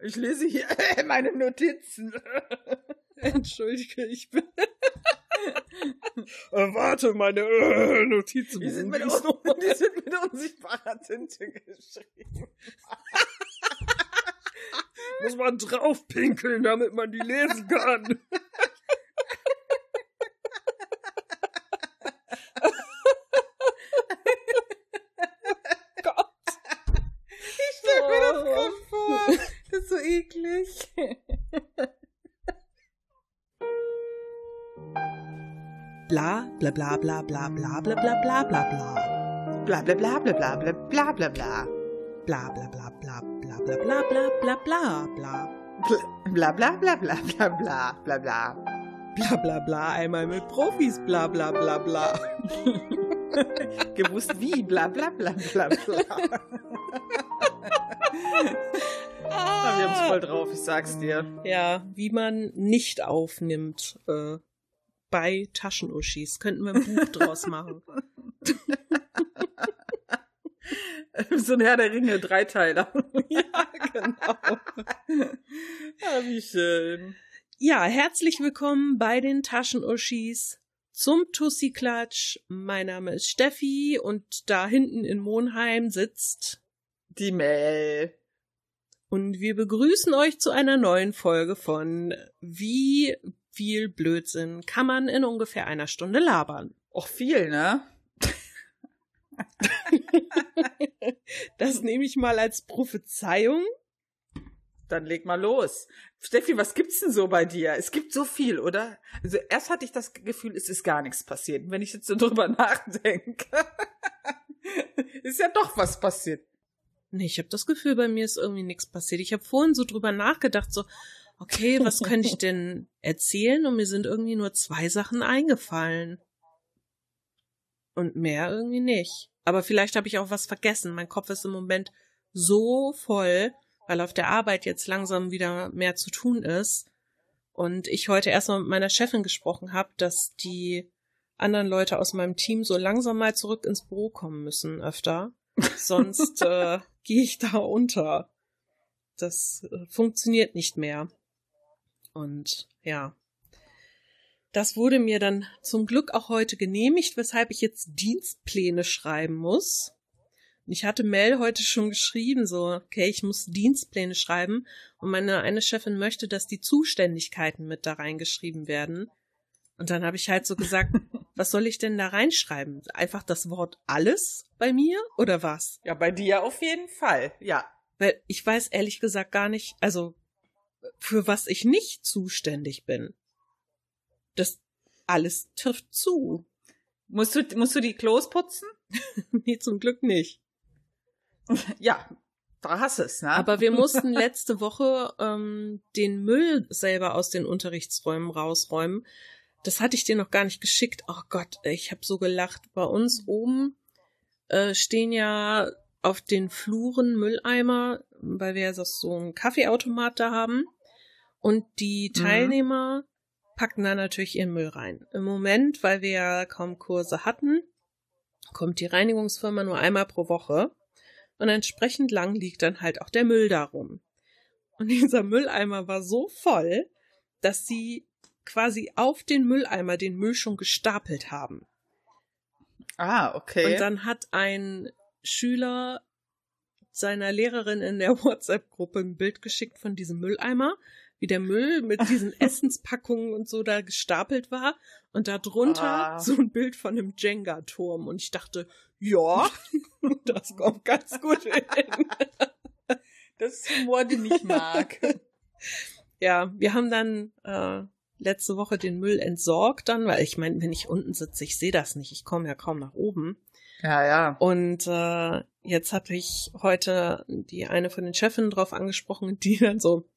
Ich lese hier meine Notizen. Entschuldige, ich bin. äh, warte, meine äh, Notizen. Die sind, mit die sind mit unsichtbarer Tinte geschrieben. Muss man draufpinkeln, damit man die lesen kann. Bla bla bla bla bla bla bla bla bla bla. Bla bla bla bla bla bla bla bla bla. Bla bla bla bla bla bla bla bla bla bla bla. Bla bla bla bla bla bla bla bla. Bla bla bla einmal mit Profis bla bla bla bla. Gewusst wie bla bla bla bla bla. Voll drauf, ich sag's dir. Ja, wie man nicht aufnimmt. Äh, bei Taschenuschis. Könnten wir ein Buch draus machen. so ein Herr der Ringe, Dreiteiler. ja, genau. Ja, wie schön. Ja, herzlich willkommen bei den Taschenuschis zum Tussi-Klatsch. Mein Name ist Steffi und da hinten in Monheim sitzt die Mel. Und wir begrüßen euch zu einer neuen Folge von Wie viel Blödsinn kann man in ungefähr einer Stunde labern. Auch viel, ne? das nehme ich mal als Prophezeiung. Dann leg mal los. Steffi, was gibt's denn so bei dir? Es gibt so viel, oder? Also erst hatte ich das Gefühl, es ist gar nichts passiert. Wenn ich jetzt so drüber nachdenke, ist ja doch was passiert. Nee, ich habe das Gefühl, bei mir ist irgendwie nichts passiert. Ich habe vorhin so drüber nachgedacht, so, okay, was könnte ich denn erzählen? Und mir sind irgendwie nur zwei Sachen eingefallen. Und mehr irgendwie nicht. Aber vielleicht habe ich auch was vergessen. Mein Kopf ist im Moment so voll, weil auf der Arbeit jetzt langsam wieder mehr zu tun ist. Und ich heute erstmal mit meiner Chefin gesprochen habe, dass die anderen Leute aus meinem Team so langsam mal zurück ins Büro kommen müssen öfter. Sonst äh, gehe ich da unter. Das äh, funktioniert nicht mehr. Und ja, das wurde mir dann zum Glück auch heute genehmigt, weshalb ich jetzt Dienstpläne schreiben muss. Ich hatte Mel heute schon geschrieben, so, okay, ich muss Dienstpläne schreiben. Und meine eine Chefin möchte, dass die Zuständigkeiten mit da reingeschrieben werden. Und dann habe ich halt so gesagt, was soll ich denn da reinschreiben? Einfach das Wort alles bei mir oder was? Ja, bei dir auf jeden Fall, ja. Weil ich weiß ehrlich gesagt gar nicht, also für was ich nicht zuständig bin. Das alles trifft zu. Musst du, musst du die Klos putzen? nee, zum Glück nicht. Ja, da hast es, ne? Aber wir mussten letzte Woche ähm, den Müll selber aus den Unterrichtsräumen rausräumen. Das hatte ich dir noch gar nicht geschickt. Oh Gott, ich habe so gelacht. Bei uns oben äh, stehen ja auf den Fluren Mülleimer, weil wir so einen Kaffeeautomat da haben. Und die mhm. Teilnehmer mhm. packen da natürlich ihren Müll rein. Im Moment, weil wir ja kaum Kurse hatten, kommt die Reinigungsfirma nur einmal pro Woche. Und entsprechend lang liegt dann halt auch der Müll darum. Und dieser Mülleimer war so voll, dass sie quasi auf den Mülleimer den Müll schon gestapelt haben. Ah, okay. Und dann hat ein Schüler seiner Lehrerin in der WhatsApp-Gruppe ein Bild geschickt von diesem Mülleimer wie der Müll mit diesen Essenspackungen und so da gestapelt war und da drunter ah. so ein Bild von einem Jenga-Turm und ich dachte, ja, das kommt ganz gut hin. Das ist Humor, den ich mag. Ja, wir haben dann äh, letzte Woche den Müll entsorgt dann, weil ich meine, wenn ich unten sitze, ich sehe das nicht, ich komme ja kaum nach oben. Ja, ja. Und äh, jetzt hatte ich heute die eine von den Chefinnen drauf angesprochen, die dann so,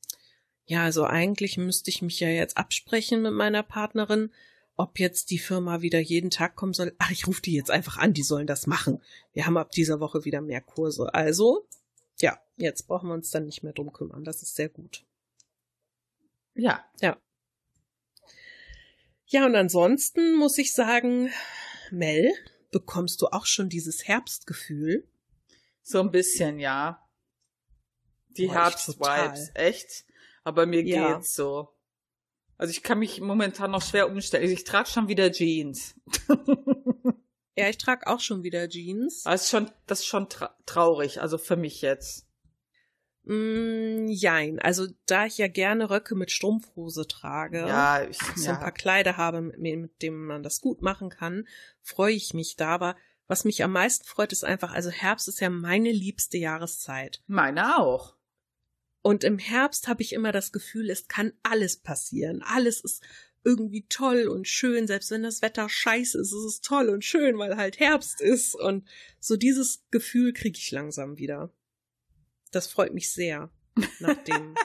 ja, also eigentlich müsste ich mich ja jetzt absprechen mit meiner Partnerin, ob jetzt die Firma wieder jeden Tag kommen soll. Ach, ich rufe die jetzt einfach an, die sollen das machen. Wir haben ab dieser Woche wieder mehr Kurse. Also, ja, jetzt brauchen wir uns dann nicht mehr drum kümmern. Das ist sehr gut. Ja. Ja. Ja, und ansonsten muss ich sagen, Mel, bekommst du auch schon dieses Herbstgefühl? So ein bisschen, ja. Die Herbst-Vibes, echt? Aber mir ja. geht's so. Also ich kann mich momentan noch schwer umstellen. Ich trage schon wieder Jeans. ja, ich trage auch schon wieder Jeans. Das ist schon, das ist schon tra traurig, also für mich jetzt. Mm, jein. Also da ich ja gerne Röcke mit Strumpfhose trage, ja, ich, so ja. ein paar Kleider habe, mit, mit dem man das gut machen kann, freue ich mich da. Aber was mich am meisten freut, ist einfach, also Herbst ist ja meine liebste Jahreszeit. Meine auch. Und im Herbst habe ich immer das Gefühl, es kann alles passieren. Alles ist irgendwie toll und schön, selbst wenn das Wetter scheiße ist, ist es toll und schön, weil halt Herbst ist. Und so dieses Gefühl kriege ich langsam wieder. Das freut mich sehr. Nachdem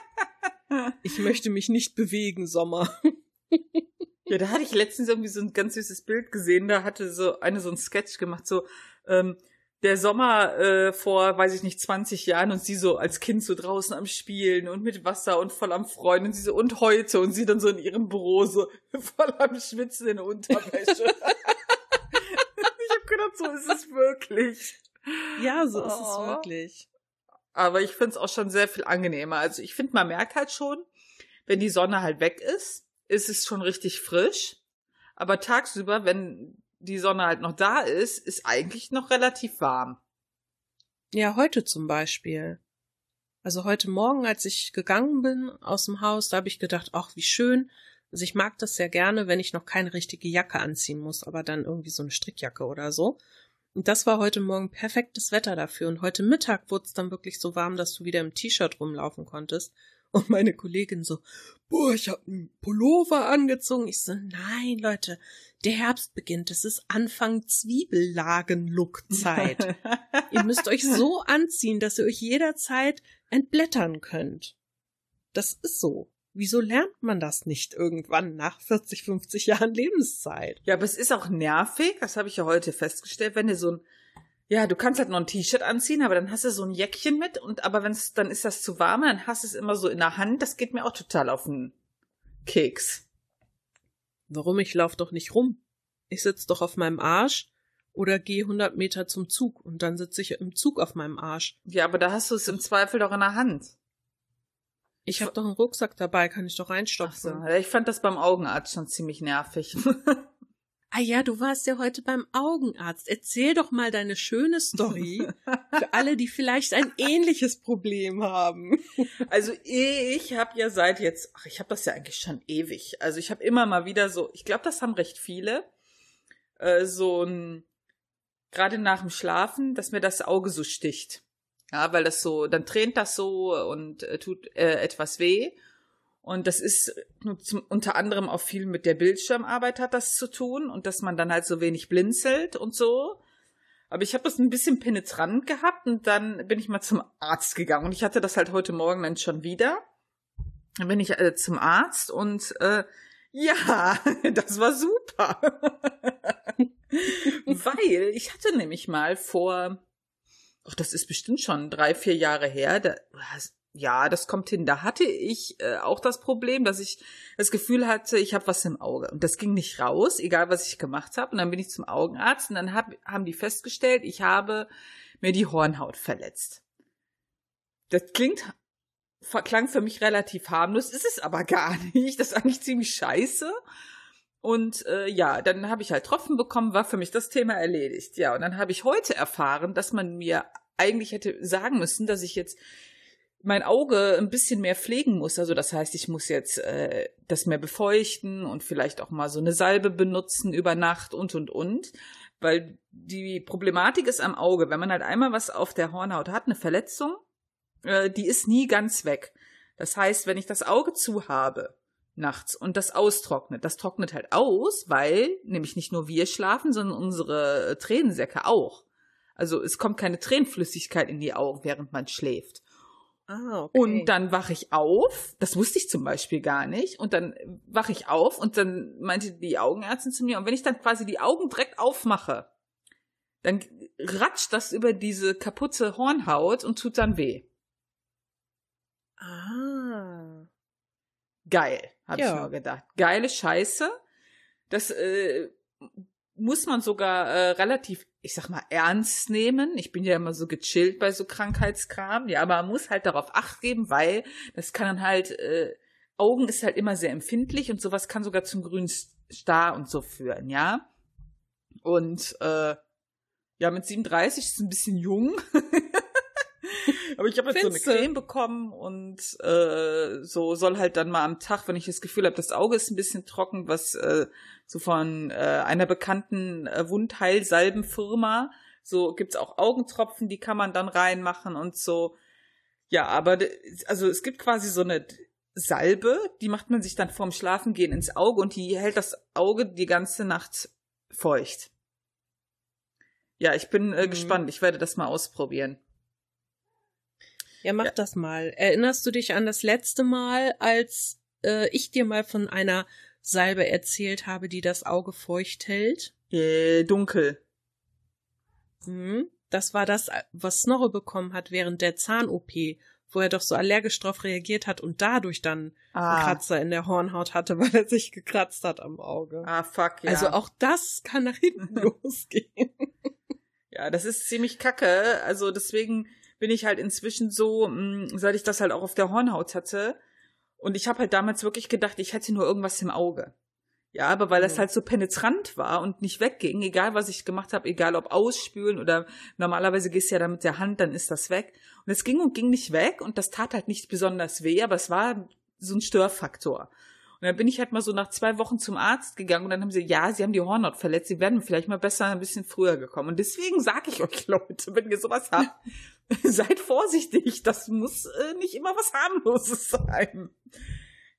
ich möchte mich nicht bewegen, Sommer. ja, da hatte ich letztens irgendwie so ein ganz süßes Bild gesehen. Da hatte so eine so ein Sketch gemacht, so ähm, der Sommer äh, vor, weiß ich nicht, 20 Jahren und sie so als Kind so draußen am Spielen und mit Wasser und voll am Freuen und sie so und heute und sie dann so in ihrem Büro so voll am Schwitzen in der Unterwäsche. ich hab gedacht, so ist es wirklich. Ja, so oh. ist es oh. wirklich. Aber ich find's auch schon sehr viel angenehmer. Also ich finde, man merkt halt schon, wenn die Sonne halt weg ist, ist es schon richtig frisch. Aber tagsüber, wenn die Sonne halt noch da ist, ist eigentlich noch relativ warm. Ja, heute zum Beispiel. Also heute Morgen, als ich gegangen bin aus dem Haus, da habe ich gedacht, ach, wie schön. Also ich mag das sehr gerne, wenn ich noch keine richtige Jacke anziehen muss, aber dann irgendwie so eine Strickjacke oder so. Und das war heute Morgen perfektes Wetter dafür. Und heute Mittag wurde es dann wirklich so warm, dass du wieder im T-Shirt rumlaufen konntest. Und meine Kollegin so, boah, ich hab einen Pullover angezogen. Ich so, nein, Leute, der Herbst beginnt. Es ist Anfang Zwiebellagen-Look-Zeit. ihr müsst euch so anziehen, dass ihr euch jederzeit entblättern könnt. Das ist so. Wieso lernt man das nicht irgendwann nach 40, 50 Jahren Lebenszeit? Ja, aber es ist auch nervig, das habe ich ja heute festgestellt, wenn ihr so ein ja, du kannst halt noch ein T-Shirt anziehen, aber dann hast du so ein Jäckchen mit und aber wenn es dann ist das zu warm, dann hast du es immer so in der Hand, das geht mir auch total auf den Keks. Warum ich lauf doch nicht rum? Ich sitz doch auf meinem Arsch oder gehe 100 Meter zum Zug und dann sitze ich im Zug auf meinem Arsch. Ja, aber da hast du es im Zweifel doch in der Hand. Ich habe doch einen Rucksack dabei, kann ich doch reinstopfen. Ach so. Ich fand das beim Augenarzt schon ziemlich nervig. Ah ja, du warst ja heute beim Augenarzt. Erzähl doch mal deine schöne Story für alle, die vielleicht ein ähnliches Problem haben. Also ich habe ja seit jetzt, ach, ich habe das ja eigentlich schon ewig. Also ich habe immer mal wieder so, ich glaube, das haben recht viele, äh, so ein, gerade nach dem Schlafen, dass mir das Auge so sticht. Ja, weil das so, dann tränt das so und äh, tut äh, etwas weh. Und das ist zum, unter anderem auch viel mit der Bildschirmarbeit hat das zu tun und dass man dann halt so wenig blinzelt und so. Aber ich habe das ein bisschen penetrant gehabt und dann bin ich mal zum Arzt gegangen und ich hatte das halt heute Morgen dann schon wieder. Dann bin ich äh, zum Arzt und äh, ja, das war super. Weil ich hatte nämlich mal vor, ach, das ist bestimmt schon drei, vier Jahre her, da, ja, das kommt hin. Da hatte ich äh, auch das Problem, dass ich das Gefühl hatte, ich habe was im Auge. Und das ging nicht raus, egal was ich gemacht habe. Und dann bin ich zum Augenarzt und dann hab, haben die festgestellt, ich habe mir die Hornhaut verletzt. Das klingt, klang für mich relativ harmlos, ist es aber gar nicht. Das ist eigentlich ziemlich scheiße. Und äh, ja, dann habe ich halt Tropfen bekommen, war für mich das Thema erledigt. Ja, und dann habe ich heute erfahren, dass man mir eigentlich hätte sagen müssen, dass ich jetzt mein Auge ein bisschen mehr pflegen muss. Also das heißt, ich muss jetzt äh, das mehr befeuchten und vielleicht auch mal so eine Salbe benutzen über Nacht und und und. Weil die Problematik ist am Auge, wenn man halt einmal was auf der Hornhaut hat, eine Verletzung, äh, die ist nie ganz weg. Das heißt, wenn ich das Auge zu habe nachts und das austrocknet, das trocknet halt aus, weil nämlich nicht nur wir schlafen, sondern unsere Tränensäcke auch. Also es kommt keine Tränenflüssigkeit in die Augen, während man schläft. Ah, okay. Und dann wache ich auf, das wusste ich zum Beispiel gar nicht, und dann wache ich auf und dann meinte die Augenärztin zu mir, und wenn ich dann quasi die Augen direkt aufmache, dann ratscht das über diese kaputte Hornhaut und tut dann weh. Ah. Geil, habe ja. ich nur gedacht. Geile Scheiße. Das, äh, muss man sogar äh, relativ, ich sag mal, ernst nehmen. Ich bin ja immer so gechillt bei so Krankheitskram, ja, aber man muss halt darauf acht geben, weil das kann dann halt, äh, Augen ist halt immer sehr empfindlich und sowas kann sogar zum grünen Star und so führen, ja. Und äh, ja, mit 37 ist es ein bisschen jung. Aber ich habe jetzt Findste. so eine Creme bekommen und äh, so soll halt dann mal am Tag, wenn ich das Gefühl habe, das Auge ist ein bisschen trocken, was äh, so von äh, einer bekannten äh, Wundheilsalbenfirma, so gibt's auch Augentropfen, die kann man dann reinmachen und so. Ja, aber also es gibt quasi so eine Salbe, die macht man sich dann vorm Schlafengehen ins Auge und die hält das Auge die ganze Nacht feucht. Ja, ich bin äh, mhm. gespannt. Ich werde das mal ausprobieren. Ja, mach ja. das mal. Erinnerst du dich an das letzte Mal, als äh, ich dir mal von einer Salbe erzählt habe, die das Auge feucht hält? Äh, dunkel. Hm, das war das, was Snorre bekommen hat während der Zahn-OP, wo er doch so allergisch drauf reagiert hat und dadurch dann ah. einen Kratzer in der Hornhaut hatte, weil er sich gekratzt hat am Auge. Ah, fuck, ja. Also auch das kann nach hinten losgehen. Ja, das ist ziemlich kacke. Also deswegen bin ich halt inzwischen so, mh, mm, seit ich das halt auch auf der Hornhaut hatte. Und ich habe halt damals wirklich gedacht, ich hätte nur irgendwas im Auge. Ja, aber weil das halt so penetrant war und nicht wegging, egal was ich gemacht habe, egal ob ausspülen oder normalerweise gehst du ja da mit der Hand, dann ist das weg. Und es ging und ging nicht weg und das tat halt nicht besonders weh, aber es war so ein Störfaktor. Und dann bin ich halt mal so nach zwei Wochen zum Arzt gegangen und dann haben sie, ja, sie haben die Hornhaut verletzt, sie werden vielleicht mal besser ein bisschen früher gekommen. Und deswegen sage ich euch, Leute, wenn ihr sowas habt, seid vorsichtig, das muss äh, nicht immer was harmloses sein.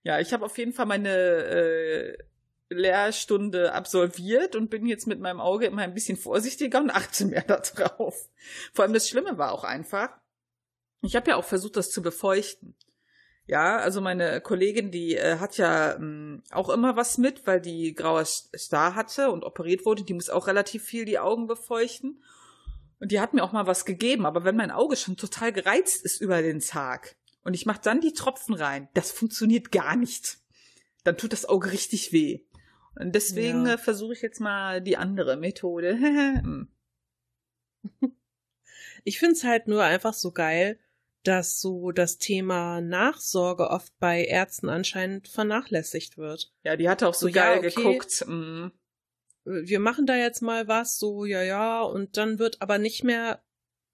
Ja, ich habe auf jeden Fall meine äh, Lehrstunde absolviert und bin jetzt mit meinem Auge immer ein bisschen vorsichtiger und achte mehr darauf. Vor allem das Schlimme war auch einfach, ich habe ja auch versucht, das zu befeuchten. Ja, also meine Kollegin, die äh, hat ja ähm, auch immer was mit, weil die grauer Star hatte und operiert wurde. Die muss auch relativ viel die Augen befeuchten. Und die hat mir auch mal was gegeben. Aber wenn mein Auge schon total gereizt ist über den Tag und ich mache dann die Tropfen rein, das funktioniert gar nicht. Dann tut das Auge richtig weh. Und deswegen ja. äh, versuche ich jetzt mal die andere Methode. Hm. ich find's halt nur einfach so geil, dass so das Thema Nachsorge oft bei Ärzten anscheinend vernachlässigt wird. Ja, die hatte auch so, so geil ja, okay, geguckt. Mm. Wir machen da jetzt mal was, so, ja, ja, und dann wird aber nicht mehr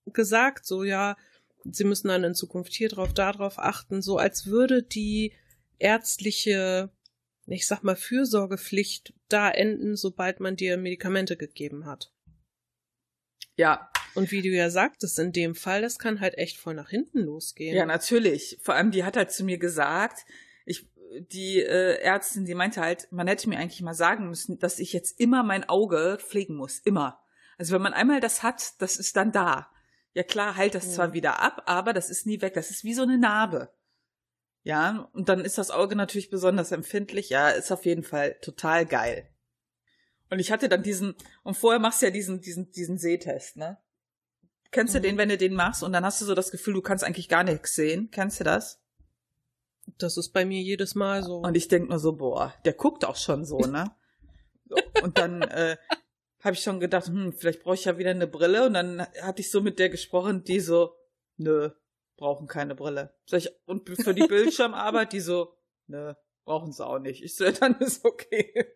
gesagt, so, ja, sie müssen dann in Zukunft hier drauf, da drauf achten, so als würde die ärztliche, ich sag mal, Fürsorgepflicht da enden, sobald man dir Medikamente gegeben hat. Ja, und wie du ja sagtest, in dem Fall, das kann halt echt voll nach hinten losgehen. Ja, natürlich. Vor allem, die hat halt zu mir gesagt, ich, die äh, Ärztin, die meinte halt, man hätte mir eigentlich mal sagen müssen, dass ich jetzt immer mein Auge pflegen muss. Immer. Also wenn man einmal das hat, das ist dann da. Ja klar, heilt das ja. zwar wieder ab, aber das ist nie weg. Das ist wie so eine Narbe. Ja, und dann ist das Auge natürlich besonders empfindlich. Ja, ist auf jeden Fall total geil. Und ich hatte dann diesen, und vorher machst du ja diesen, diesen, diesen Sehtest, ne? Kennst du mhm. den, wenn du den machst und dann hast du so das Gefühl, du kannst eigentlich gar nichts sehen? Kennst du das? Das ist bei mir jedes Mal so. Und ich denk nur so, boah, der guckt auch schon so, ne? und dann äh, habe ich schon gedacht, hm, vielleicht brauche ich ja wieder eine Brille. Und dann hatte ich so mit der gesprochen, die so, nö, brauchen keine Brille. Und für die Bildschirmarbeit, die so, nö, brauchen sie auch nicht. Ich so, dann ist okay.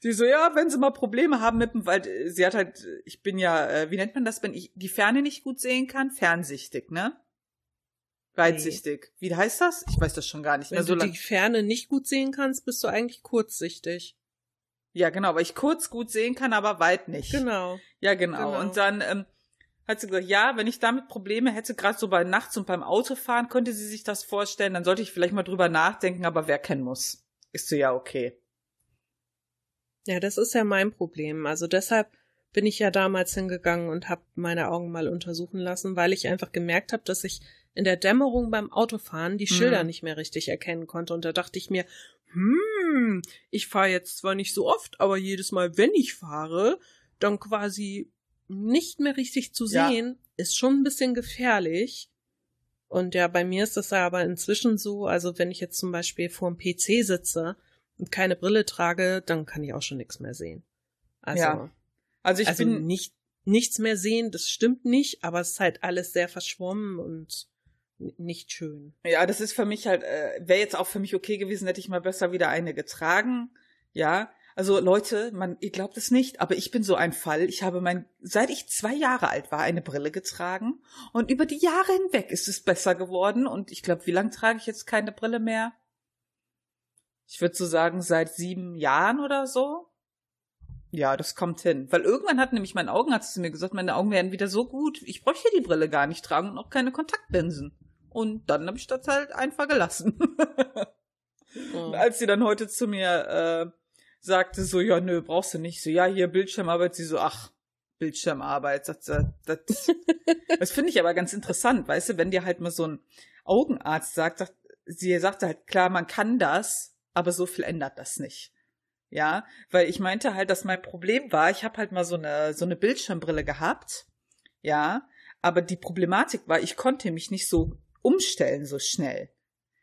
Sie so, ja, wenn sie mal Probleme haben mit dem, weil äh, sie hat halt, ich bin ja, äh, wie nennt man das, wenn ich die Ferne nicht gut sehen kann? Fernsichtig, ne? Weitsichtig. Nee. Wie heißt das? Ich weiß das schon gar nicht wenn mehr. Wenn du die Ferne nicht gut sehen kannst, bist du eigentlich kurzsichtig. Ja, genau, weil ich kurz gut sehen kann, aber weit nicht. Genau. Ja, genau. genau. Und dann ähm, hat sie gesagt, ja, wenn ich damit Probleme hätte, gerade so bei nachts und beim Autofahren, könnte sie sich das vorstellen, dann sollte ich vielleicht mal drüber nachdenken, aber wer kennen muss. Ist so, ja, okay. Ja, das ist ja mein Problem. Also deshalb bin ich ja damals hingegangen und habe meine Augen mal untersuchen lassen, weil ich einfach gemerkt habe, dass ich in der Dämmerung beim Autofahren die Schilder mhm. nicht mehr richtig erkennen konnte. Und da dachte ich mir, hm, ich fahre jetzt zwar nicht so oft, aber jedes Mal, wenn ich fahre, dann quasi nicht mehr richtig zu sehen, ja. ist schon ein bisschen gefährlich. Und ja, bei mir ist das ja aber inzwischen so, also wenn ich jetzt zum Beispiel vor dem PC sitze, und keine Brille trage, dann kann ich auch schon nichts mehr sehen. Also, Ja. Also ich also bin, nicht, nichts mehr sehen, das stimmt nicht, aber es ist halt alles sehr verschwommen und nicht schön. ja, das ist für mich halt, äh, wäre jetzt auch für mich okay gewesen, hätte ich mal besser wieder eine getragen. Ja. Also Leute, man, ihr glaubt es nicht, aber ich bin so ein Fall. Ich habe mein, seit ich zwei Jahre alt war, eine Brille getragen und über die Jahre hinweg ist es besser geworden und ich glaube, wie lange trage ich jetzt keine Brille mehr? Ich würde so sagen, seit sieben Jahren oder so. Ja, das kommt hin. Weil irgendwann hat nämlich mein Augenarzt zu mir gesagt, meine Augen werden wieder so gut, ich bräuchte die Brille gar nicht tragen und auch keine Kontaktlinsen. Und dann habe ich das halt einfach gelassen. Oh. Als sie dann heute zu mir äh, sagte, so, ja, nö, brauchst du nicht. So, ja, hier Bildschirmarbeit. Sie so, ach, Bildschirmarbeit. Sagt sie, das, das finde ich aber ganz interessant, weißt du, wenn dir halt mal so ein Augenarzt sagt, sagt sie sagte halt, klar, man kann das, aber so viel ändert das nicht. Ja, weil ich meinte halt, dass mein Problem war, ich habe halt mal so eine so eine Bildschirmbrille gehabt. Ja, aber die Problematik war, ich konnte mich nicht so umstellen so schnell.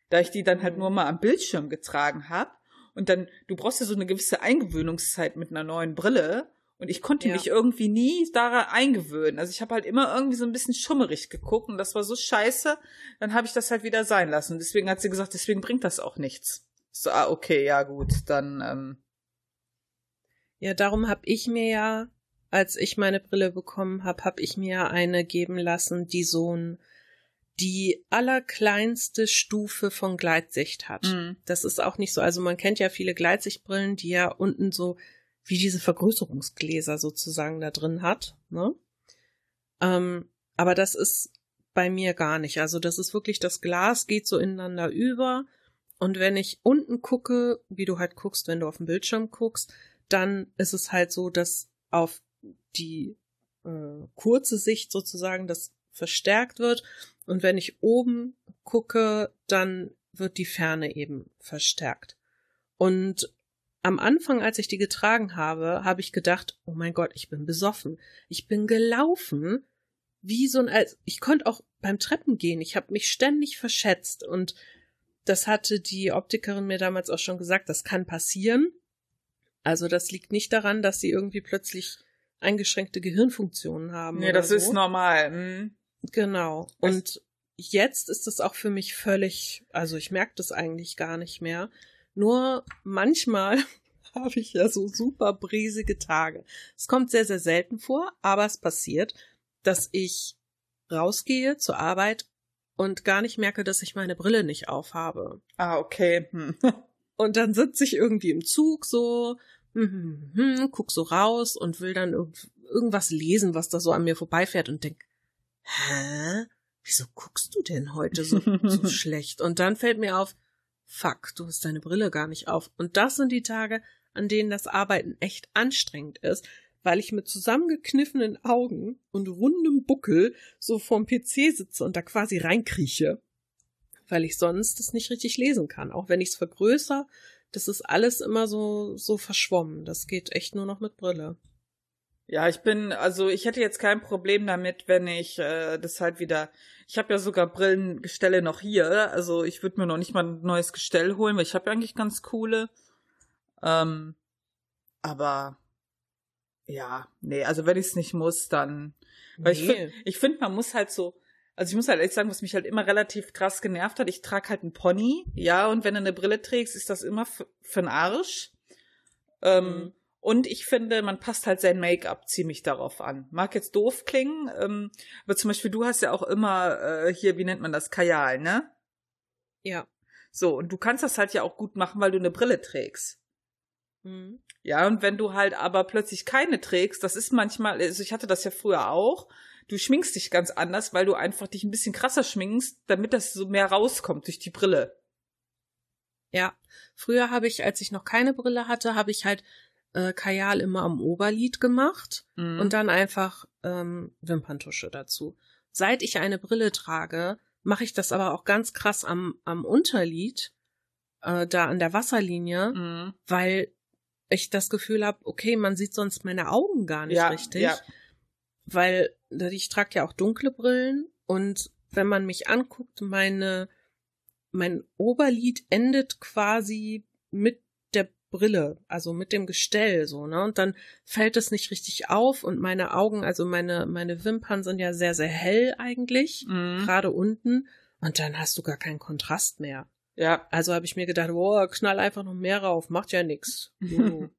Da ich die dann halt Mhm. nur mal am Bildschirm getragen habe und dann du brauchst ja so eine gewisse Eingewöhnungszeit mit einer neuen Brille und ich konnte Ja. mich irgendwie nie daran eingewöhnen. Also ich habe halt immer irgendwie so ein bisschen schummerig geguckt und das war so scheiße, dann habe ich das halt wieder sein lassen. Deswegen hat sie gesagt, deswegen bringt das auch nichts. So, ah, okay, ja gut, dann ähm, Ja, darum habe ich mir ja, als ich meine Brille bekommen habe, habe ich mir eine geben lassen, die so ein die allerkleinste Stufe von Gleitsicht hat. Mhm. Das ist auch nicht so, also man kennt ja viele Gleitsichtbrillen, die ja unten so wie diese Vergrößerungsgläser sozusagen da drin hat, ne? Ähm, aber das ist bei mir gar nicht. Also das ist wirklich das Glas geht so ineinander über und wenn ich unten gucke, wie du halt guckst, wenn du auf dem Bildschirm guckst, dann ist es halt so, dass auf die äh, kurze Sicht sozusagen das verstärkt wird und wenn ich oben gucke, dann wird die Ferne eben verstärkt. Und am Anfang, als ich die getragen habe, habe ich gedacht, oh mein Gott, ich bin besoffen. Ich bin gelaufen wie so ein, ich konnte auch beim Treppen gehen. Ich habe mich ständig verschätzt und das hatte die Optikerin mir damals auch schon gesagt, das kann passieren. Also das liegt nicht daran, dass sie irgendwie plötzlich eingeschränkte Gehirnfunktionen haben. nee, das so. ist normal. Hm. Genau. Und jetzt ist es auch für mich völlig, also ich merke das eigentlich gar nicht mehr. Nur manchmal habe ich ja so super brisige Tage. Es kommt sehr, sehr selten vor, aber es passiert, dass ich rausgehe zur Arbeit und gar nicht merke, dass ich meine Brille nicht aufhabe. Ah, okay. Hm. Und dann sitze ich irgendwie im Zug so, hm, hm, hm, guck so raus und will dann irgend, irgendwas lesen, was da so an mir vorbeifährt und denk, hä? Wieso guckst du denn heute so, so schlecht? Und dann fällt mir auf, fuck, du hast deine Brille gar nicht auf. Und das sind die Tage, an denen das Arbeiten echt anstrengend ist, weil ich mit zusammengekniffenen Augen und rundem Buckel so vorm PC sitze und da quasi reinkrieche, weil ich sonst das nicht richtig lesen kann. Auch wenn ich es vergrößere, das ist alles immer so, so verschwommen. Das geht echt nur noch mit Brille. Ja, ich bin, also ich hätte jetzt kein Problem damit, wenn ich äh, das halt wieder. Ich habe ja sogar Brillengestelle noch hier, also ich würde mir noch nicht mal ein neues Gestell holen, weil ich habe ja eigentlich ganz coole. Ähm, aber ja, nee, also wenn ich es nicht muss, dann. Weil ich Nee. finde, ich find, man muss halt so. Also ich muss halt ehrlich sagen, was mich halt immer relativ krass genervt hat, ich trage halt einen Pony, ja, und wenn du eine Brille trägst, ist das immer für den Arsch. Ähm, Mhm. Und ich finde, man passt halt sein Make-up ziemlich darauf an. Mag jetzt doof klingen, ähm, aber zum Beispiel du hast ja auch immer äh, hier, wie nennt man das, Kajal, ne? Ja. So, und du kannst das halt ja auch gut machen, weil du eine Brille trägst. Mhm. Ja, und wenn du halt aber plötzlich keine trägst, das ist manchmal, also ich hatte das ja früher auch, du schminkst dich ganz anders, weil du einfach dich ein bisschen krasser schminkst, damit das so mehr rauskommt durch die Brille. Ja, früher habe ich, als ich noch keine Brille hatte, habe ich halt äh, Kajal immer am Oberlid gemacht Mhm. und dann einfach ähm, Wimperntusche dazu. Seit ich eine Brille trage, mache ich das aber auch ganz krass am, am Unterlid, äh, da an der Wasserlinie, Mhm. weil ich das Gefühl habe, okay, man sieht sonst meine Augen gar nicht Ja, richtig. ja. Weil ich trage ja auch dunkle Brillen und wenn man mich anguckt, meine mein Oberlid endet quasi mit der Brille, also mit dem Gestell so, ne? Und dann fällt es nicht richtig auf und meine Augen, also meine, meine Wimpern sind ja sehr, sehr hell eigentlich, Mhm. gerade unten. Und dann hast du gar keinen Kontrast mehr. Ja. Also habe ich mir gedacht, boah, knall einfach noch mehr rauf, macht ja nix. YOLO.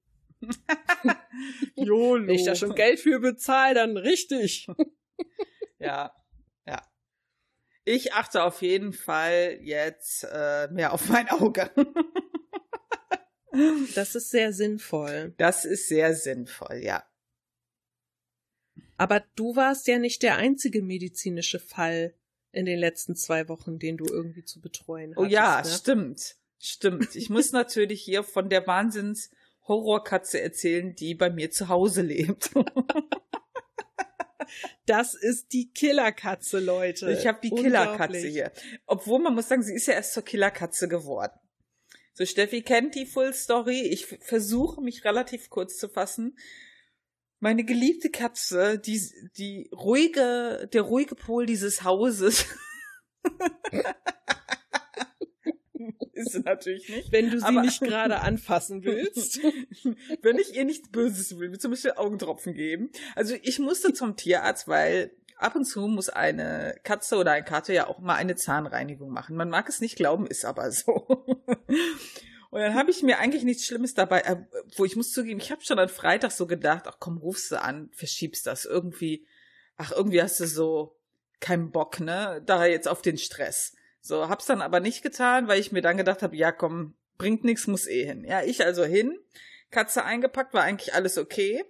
YOLO. Wenn ich da schon Geld für bezahle, dann richtig. Ja, ja. Ich achte auf jeden Fall jetzt äh, mehr auf mein Auge. Das ist sehr sinnvoll. Das ist sehr sinnvoll, ja. Aber du warst ja nicht der einzige medizinische Fall in den letzten zwei Wochen, den du irgendwie zu betreuen hattest. Oh ja, ne? stimmt. Stimmt. Ich muss natürlich hier von der Wahnsinns Horrorkatze erzählen, die bei mir zu Hause lebt. Das ist die Killerkatze, Leute. Ich habe die Killerkatze hier. Obwohl man muss sagen, sie ist ja erst zur Killerkatze geworden. So, Steffi kennt die Full Story. Ich versuche mich relativ kurz zu fassen. Meine geliebte Katze, die, die ruhige, der ruhige Pol dieses Hauses. ist sie natürlich nicht. Wenn du sie Aber- nicht gerade anfassen willst. Wenn ich ihr nichts Böses will, mir zum Beispiel Augentropfen geben. Also ich musste zum Tierarzt, weil ab und zu muss eine Katze oder ein Kater ja auch mal eine Zahnreinigung machen. Man mag es nicht glauben, ist aber so. Und dann habe ich mir eigentlich nichts Schlimmes dabei, äh, wo ich muss zugeben, ich habe schon am Freitag so gedacht, ach komm, rufst du an, verschiebst das irgendwie. Ach, irgendwie hast du so keinen Bock, ne? Da jetzt auf den Stress. So, hab's dann aber nicht getan, weil ich mir dann gedacht habe, ja komm, bringt nichts, muss eh hin. Ja, ich also hin, Katze eingepackt, war eigentlich alles okay.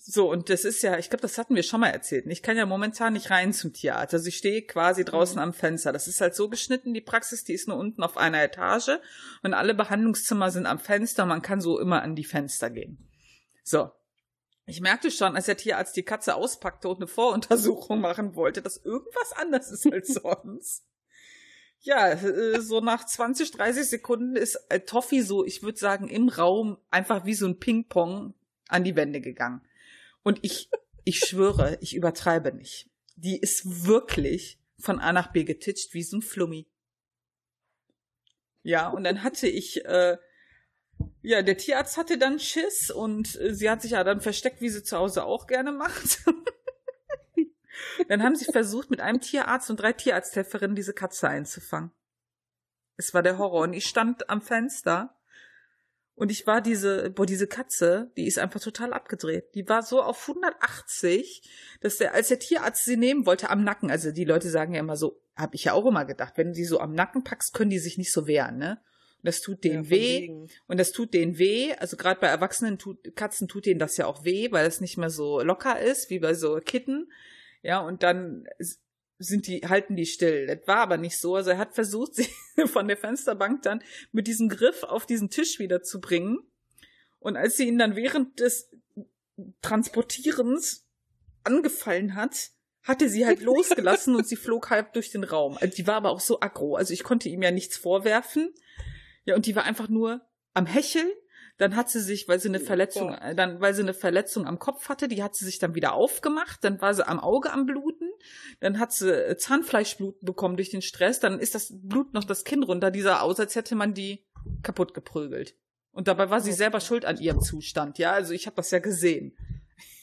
So, und das ist ja, ich glaube, das hatten wir schon mal erzählt. Ich kann ja momentan nicht rein zum Tierarzt. Also ich stehe quasi draußen am Fenster. Das ist halt so geschnitten, die Praxis, die ist nur unten auf einer Etage und alle Behandlungszimmer sind am Fenster. Man kann so immer an die Fenster gehen. So. Ich merkte schon, als der Tierarzt die Katze auspackte und eine Voruntersuchung machen wollte, dass irgendwas anders ist als sonst. Ja, äh, so nach 20, 30 Sekunden ist äh, Toffi so, ich würde sagen, im Raum einfach wie so ein Ping-Pong an die Wände gegangen. Und ich, ich schwöre, ich übertreibe nicht. Die ist wirklich von A nach B getitscht wie so ein Flummi. Ja, und dann hatte ich, äh, ja, der Tierarzt hatte dann Schiss und äh, sie hat sich ja dann versteckt, wie sie zu Hause auch gerne macht. dann haben sie versucht, mit einem Tierarzt und drei Tierarzthelferinnen diese Katze einzufangen. Es war der Horror. Und ich stand am Fenster und ich war diese, boah, diese Katze, die ist einfach total abgedreht. Die war so auf 180, dass der, als der Tierarzt sie nehmen wollte, am Nacken, also die Leute sagen ja immer so, habe ich ja auch immer gedacht, wenn du die so am Nacken packst, können die sich nicht so wehren, ne? Und das tut denen Ja, weh. wegen. Und das tut denen weh. Also gerade bei erwachsenen tut, Katzen tut denen das ja auch weh, weil es nicht mehr so locker ist, wie bei so Kitten. Ja, und dann sind die, halten die still. Das war aber nicht so. Also er hat versucht, sie von der Fensterbank dann mit diesem Griff auf diesen Tisch wieder zu bringen. Und als sie ihn dann während des Transportierens angefallen hat, hatte sie halt losgelassen und sie flog halb durch den Raum. Also die war aber auch so aggro. Also ich konnte ihm ja nichts vorwerfen. Ja, und die war einfach nur am Hecheln. Dann hat sie sich, weil sie eine Verletzung, Gott. äh, dann, weil sie eine Verletzung am Kopf hatte, die hat sie sich dann wieder aufgemacht. Dann war sie am Auge am Bluten. Dann hat sie äh, Zahnfleischbluten bekommen durch den Stress. Dann ist das Blut noch das Kinn runter. Die sah aus, als hätte man die kaputt geprügelt. Und dabei war sie selber schuld an ihrem Zustand. Ja, also ich habe das ja gesehen.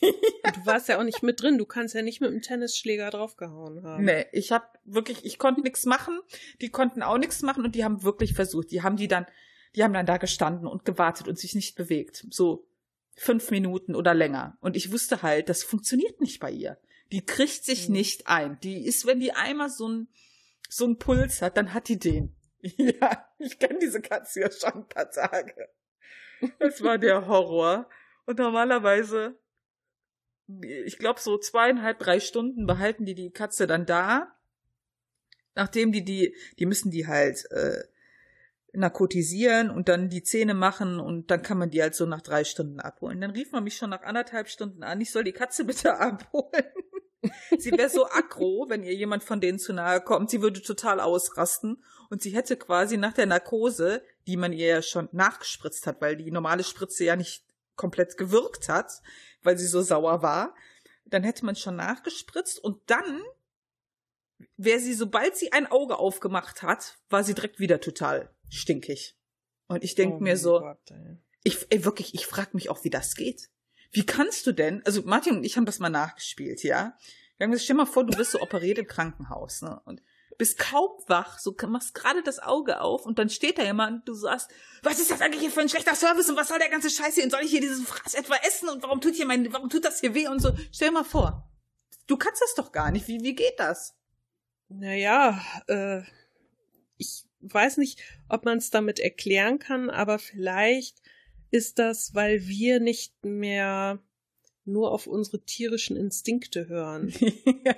Du warst ja auch nicht mit drin. Du kannst ja nicht mit dem Tennisschläger draufgehauen haben. Nee, ich habe wirklich, ich konnte nichts machen. Die konnten auch nichts machen und die haben wirklich versucht. Die haben die dann, die haben dann da gestanden und gewartet und sich nicht bewegt. So fünf Minuten oder länger. Und ich wusste halt, das funktioniert nicht bei ihr. Die kriegt sich Mhm. nicht ein. Die ist, wenn die einmal so ein so ein Puls hat, dann hat die den. Ja, ich kenne diese Katze ja schon ein paar Tage. Das war der Horror. Und normalerweise, ich glaube, so zweieinhalb, drei Stunden behalten die die Katze dann da. Nachdem die die, die müssen die halt äh, narkotisieren und dann die Zähne machen und dann kann man die halt so nach drei Stunden abholen. Dann rief man mich schon nach anderthalb Stunden an, ich soll die Katze bitte abholen. sie wäre so aggro, wenn ihr jemand von denen zu nahe kommt. Sie würde total ausrasten und sie hätte quasi nach der Narkose, die man ihr ja schon nachgespritzt hat, weil die normale Spritze ja nicht komplett gewirkt hat, weil sie so sauer war, dann hätte man schon nachgespritzt und dann wäre sie, sobald sie ein Auge aufgemacht hat, war sie direkt wieder total stinkig. Und ich denke Oh mir so, Gott. Ich, ey, wirklich, ich frage mich auch, wie das geht. Wie kannst du denn, also Martin und ich haben das mal nachgespielt, ja? Wir haben gesagt, stell mal vor, du bist so operiert im Krankenhaus, ne? Und bist kaum wach, so machst gerade das Auge auf und dann steht da jemand, du sagst, was ist das eigentlich hier für ein schlechter Service und was soll der ganze Scheiß hier und soll ich hier diesen Fraß etwa essen und warum tut hier mein, warum tut das hier weh und so. Stell dir mal vor. Du kannst das doch gar nicht. Wie, wie geht das? Naja, äh, weiß nicht, ob man es damit erklären kann, aber vielleicht ist das, weil wir nicht mehr nur auf unsere tierischen Instinkte hören. ja.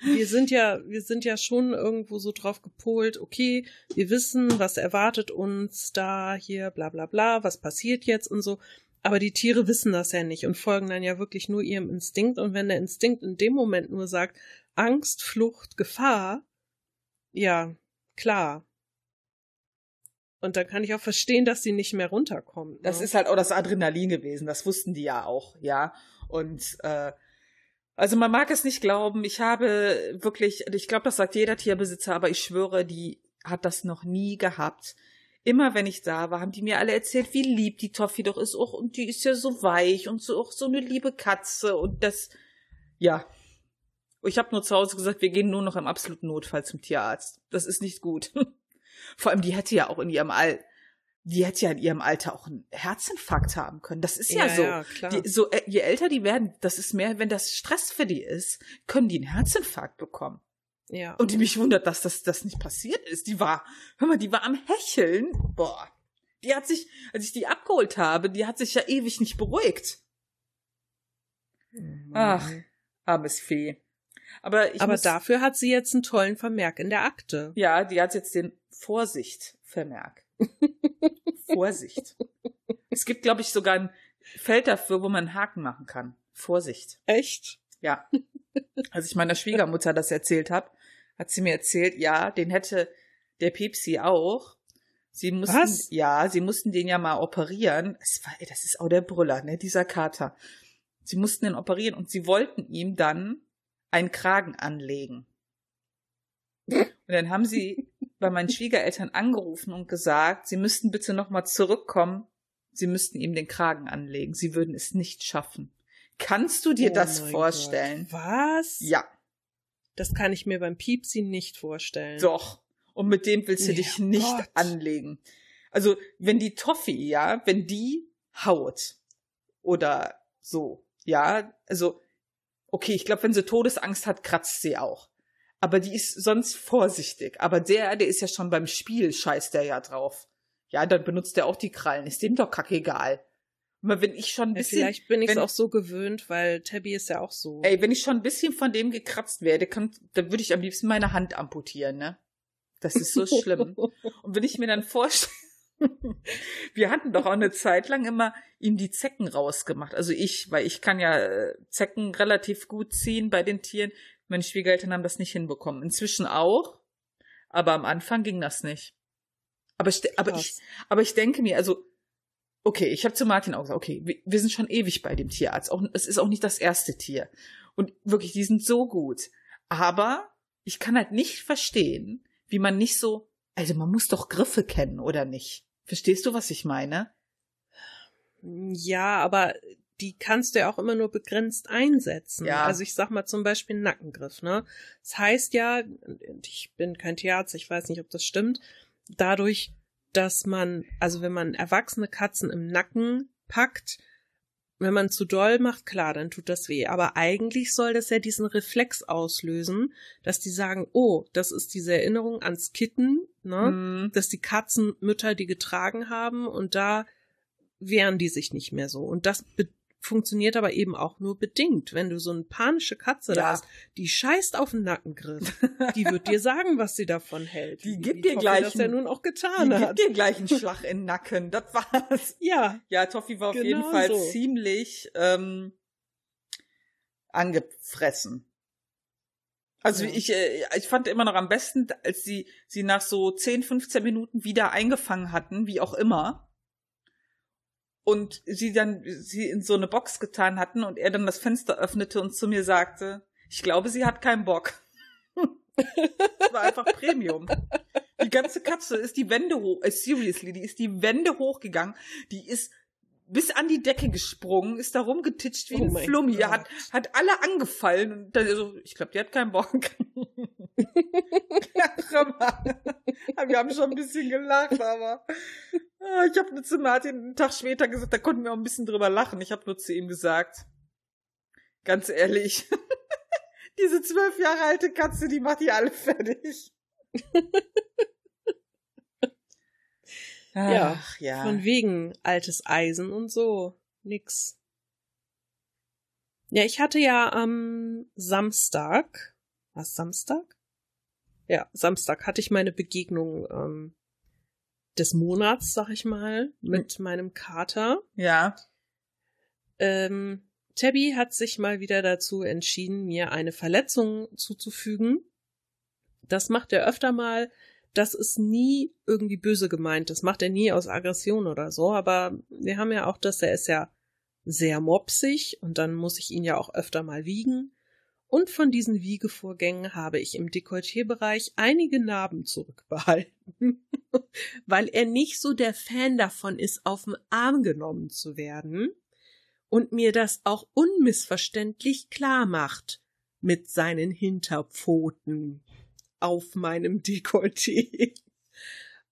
Wir sind ja, wir sind ja schon irgendwo so drauf gepolt, okay, wir wissen, was erwartet uns da hier, bla bla bla, was passiert jetzt und so. Aber die Tiere wissen das ja nicht und folgen dann ja wirklich nur ihrem Instinkt. Und wenn der Instinkt in dem Moment nur sagt, Angst, Flucht, Gefahr, ja, klar. Und dann kann ich auch verstehen, dass sie nicht mehr runterkommt. Ne? Das ist halt auch das Adrenalin gewesen. Das wussten die ja auch, ja. Und äh, also man mag es nicht glauben. Ich habe wirklich, ich glaube, das sagt jeder Tierbesitzer, aber ich schwöre, die hat das noch nie gehabt. Immer wenn ich da war, haben die mir alle erzählt, wie lieb die Toffi doch ist. Och, und die ist ja so weich und so auch so eine liebe Katze. Und das, ja. Ich habe nur zu Hause gesagt, wir gehen nur noch im absoluten Notfall zum Tierarzt. Das ist nicht gut. Vor allem, die hätte ja auch in ihrem All, die hätte ja in ihrem Alter auch einen Herzinfarkt haben können. Das ist ja, ja so. Ja, klar. Die, so. Äh, je älter die werden, das ist mehr, wenn das Stress für die ist, können die einen Herzinfarkt bekommen. Ja. Und die mich wundert, dass das, das nicht passiert ist. Die war, hör mal, die war am Hecheln. Boah. Die hat sich, als ich die abgeholt habe, die hat sich ja ewig nicht beruhigt. Mhm. Ach, armes Fee. Aber, ich Aber muss, dafür hat sie jetzt einen tollen Vermerk in der Akte. Ja, die hat jetzt den Vorsicht-Vermerk. Vorsicht. Es gibt, glaube ich, sogar ein Feld dafür, wo man einen Haken machen kann. Vorsicht. Echt? Ja. Als ich meiner Schwiegermutter das erzählt habe, hat sie mir erzählt, ja, den hätte der Pepsi auch. Sie mussten, Was? ja, sie mussten den ja mal operieren. Das, war, das ist auch der Brüller, ne, dieser Kater. Sie mussten den operieren und sie wollten ihm dann einen Kragen anlegen. Und dann haben sie bei meinen Schwiegereltern angerufen und gesagt, sie müssten bitte nochmal zurückkommen. Sie müssten ihm den Kragen anlegen. Sie würden es nicht schaffen. Kannst du dir oh das vorstellen? Gott. Was? Ja. Das kann ich mir beim Piepsi nicht vorstellen. Doch. Und mit dem willst du ja, dich nicht Gott. anlegen. Also, wenn die Toffee, ja, wenn die haut oder so, ja, also, okay, ich glaube, wenn sie Todesangst hat, kratzt sie auch aber die ist sonst vorsichtig. Aber der, der ist ja schon beim Spiel, scheißt der ja drauf. Ja, dann benutzt er auch die Krallen. Ist dem doch kackegal. Aber wenn ich schon ein bisschen. Ja, vielleicht bin ich es auch so gewöhnt, weil Tabby ist ja auch so. Ey, wenn ich schon ein bisschen von dem gekratzt werde, kann, dann würde ich am liebsten meine Hand amputieren, ne? Das ist so schlimm. Und wenn ich mir dann vorstelle, wir hatten doch auch eine Zeit lang immer ihm die Zecken rausgemacht. Also ich, weil ich kann ja äh, Zecken relativ gut ziehen bei den Tieren. Meine Schwiegereltern haben das nicht hinbekommen. Inzwischen auch, aber am Anfang ging das nicht. Aber, aber, ich, aber ich denke mir, also, okay, ich habe zu Martin auch gesagt, okay, wir, wir sind schon ewig bei dem Tierarzt. Auch, es ist auch nicht das erste Tier. Und wirklich, die sind so gut. Aber ich kann halt nicht verstehen, wie man nicht so, also man muss doch Griffe kennen, oder nicht? Verstehst du, was ich meine? Ja, aber die kannst du ja auch immer nur begrenzt einsetzen. Ja. Also ich sag mal zum Beispiel Nackengriff, ne? Das heißt ja, ich bin kein Tierarzt, ich weiß nicht, ob das stimmt, dadurch, dass man, also wenn man erwachsene Katzen im Nacken packt, wenn man zu doll macht, klar, dann tut das weh. Aber eigentlich soll das ja diesen Reflex auslösen, dass die sagen, oh, das ist diese Erinnerung ans Kitten, ne? Mm. Dass die Katzenmütter die getragen haben und da wehren die sich nicht mehr so. Und das funktioniert aber eben auch nur bedingt. Wenn du so eine panische Katze ja. da hast, die scheißt auf den Nackengriff. Die wird dir sagen, was sie davon hält. Die gibt dir gleich, das ja nun auch getan die hat. gibt dir gleich einen Schlag in den Nacken. Das war's. Ja. Ja, Toffi war auf genau jeden Fall so. ziemlich ähm, angefressen. Also ja. ich, äh, ich fand immer noch am besten, als sie sie nach so 10, 15 Minuten wieder eingefangen hatten, wie auch immer und sie dann sie in so eine Box getan hatten und er dann das Fenster öffnete und zu mir sagte, ich glaube, sie hat keinen Bock. das war einfach Premium. Die ganze Katze ist die Wände hoch, äh, seriously, die ist die Wände hochgegangen, die ist bis an die Decke gesprungen, ist da rumgetitscht wie Oh ein Flummi, Gott. hat, hat alle angefallen und dann so, ich glaube, die hat keinen Bock. ja, wir haben schon ein bisschen gelacht, aber ah, ich habe nur zu Martin einen Tag später gesagt, da konnten wir auch ein bisschen drüber lachen. Ich habe nur zu ihm gesagt, ganz ehrlich, diese zwölf Jahre alte Katze, die macht die alle fertig. Ja, Ach, ja. Von wegen altes Eisen und so. Nix. Ja, ich hatte ja am Samstag, was Samstag? Ja, Samstag hatte ich meine Begegnung ähm, des Monats, sag ich mal, mit meinem Kater. ja. Ähm, Tabby hat sich mal wieder dazu entschieden, mir eine Verletzung zuzufügen. Das macht er öfter mal. Das ist nie irgendwie böse gemeint. Das macht er nie aus Aggression oder so. Aber wir haben ja auch das, er ist ja sehr mopsig und dann muss ich ihn ja auch öfter mal wiegen. Und von diesen Wiegevorgängen habe ich im Dekolleté-Bereich einige Narben zurückbehalten, weil er nicht so der Fan davon ist, auf den Arm genommen zu werden und mir das auch unmissverständlich klar macht mit seinen Hinterpfoten auf meinem Dekolleté.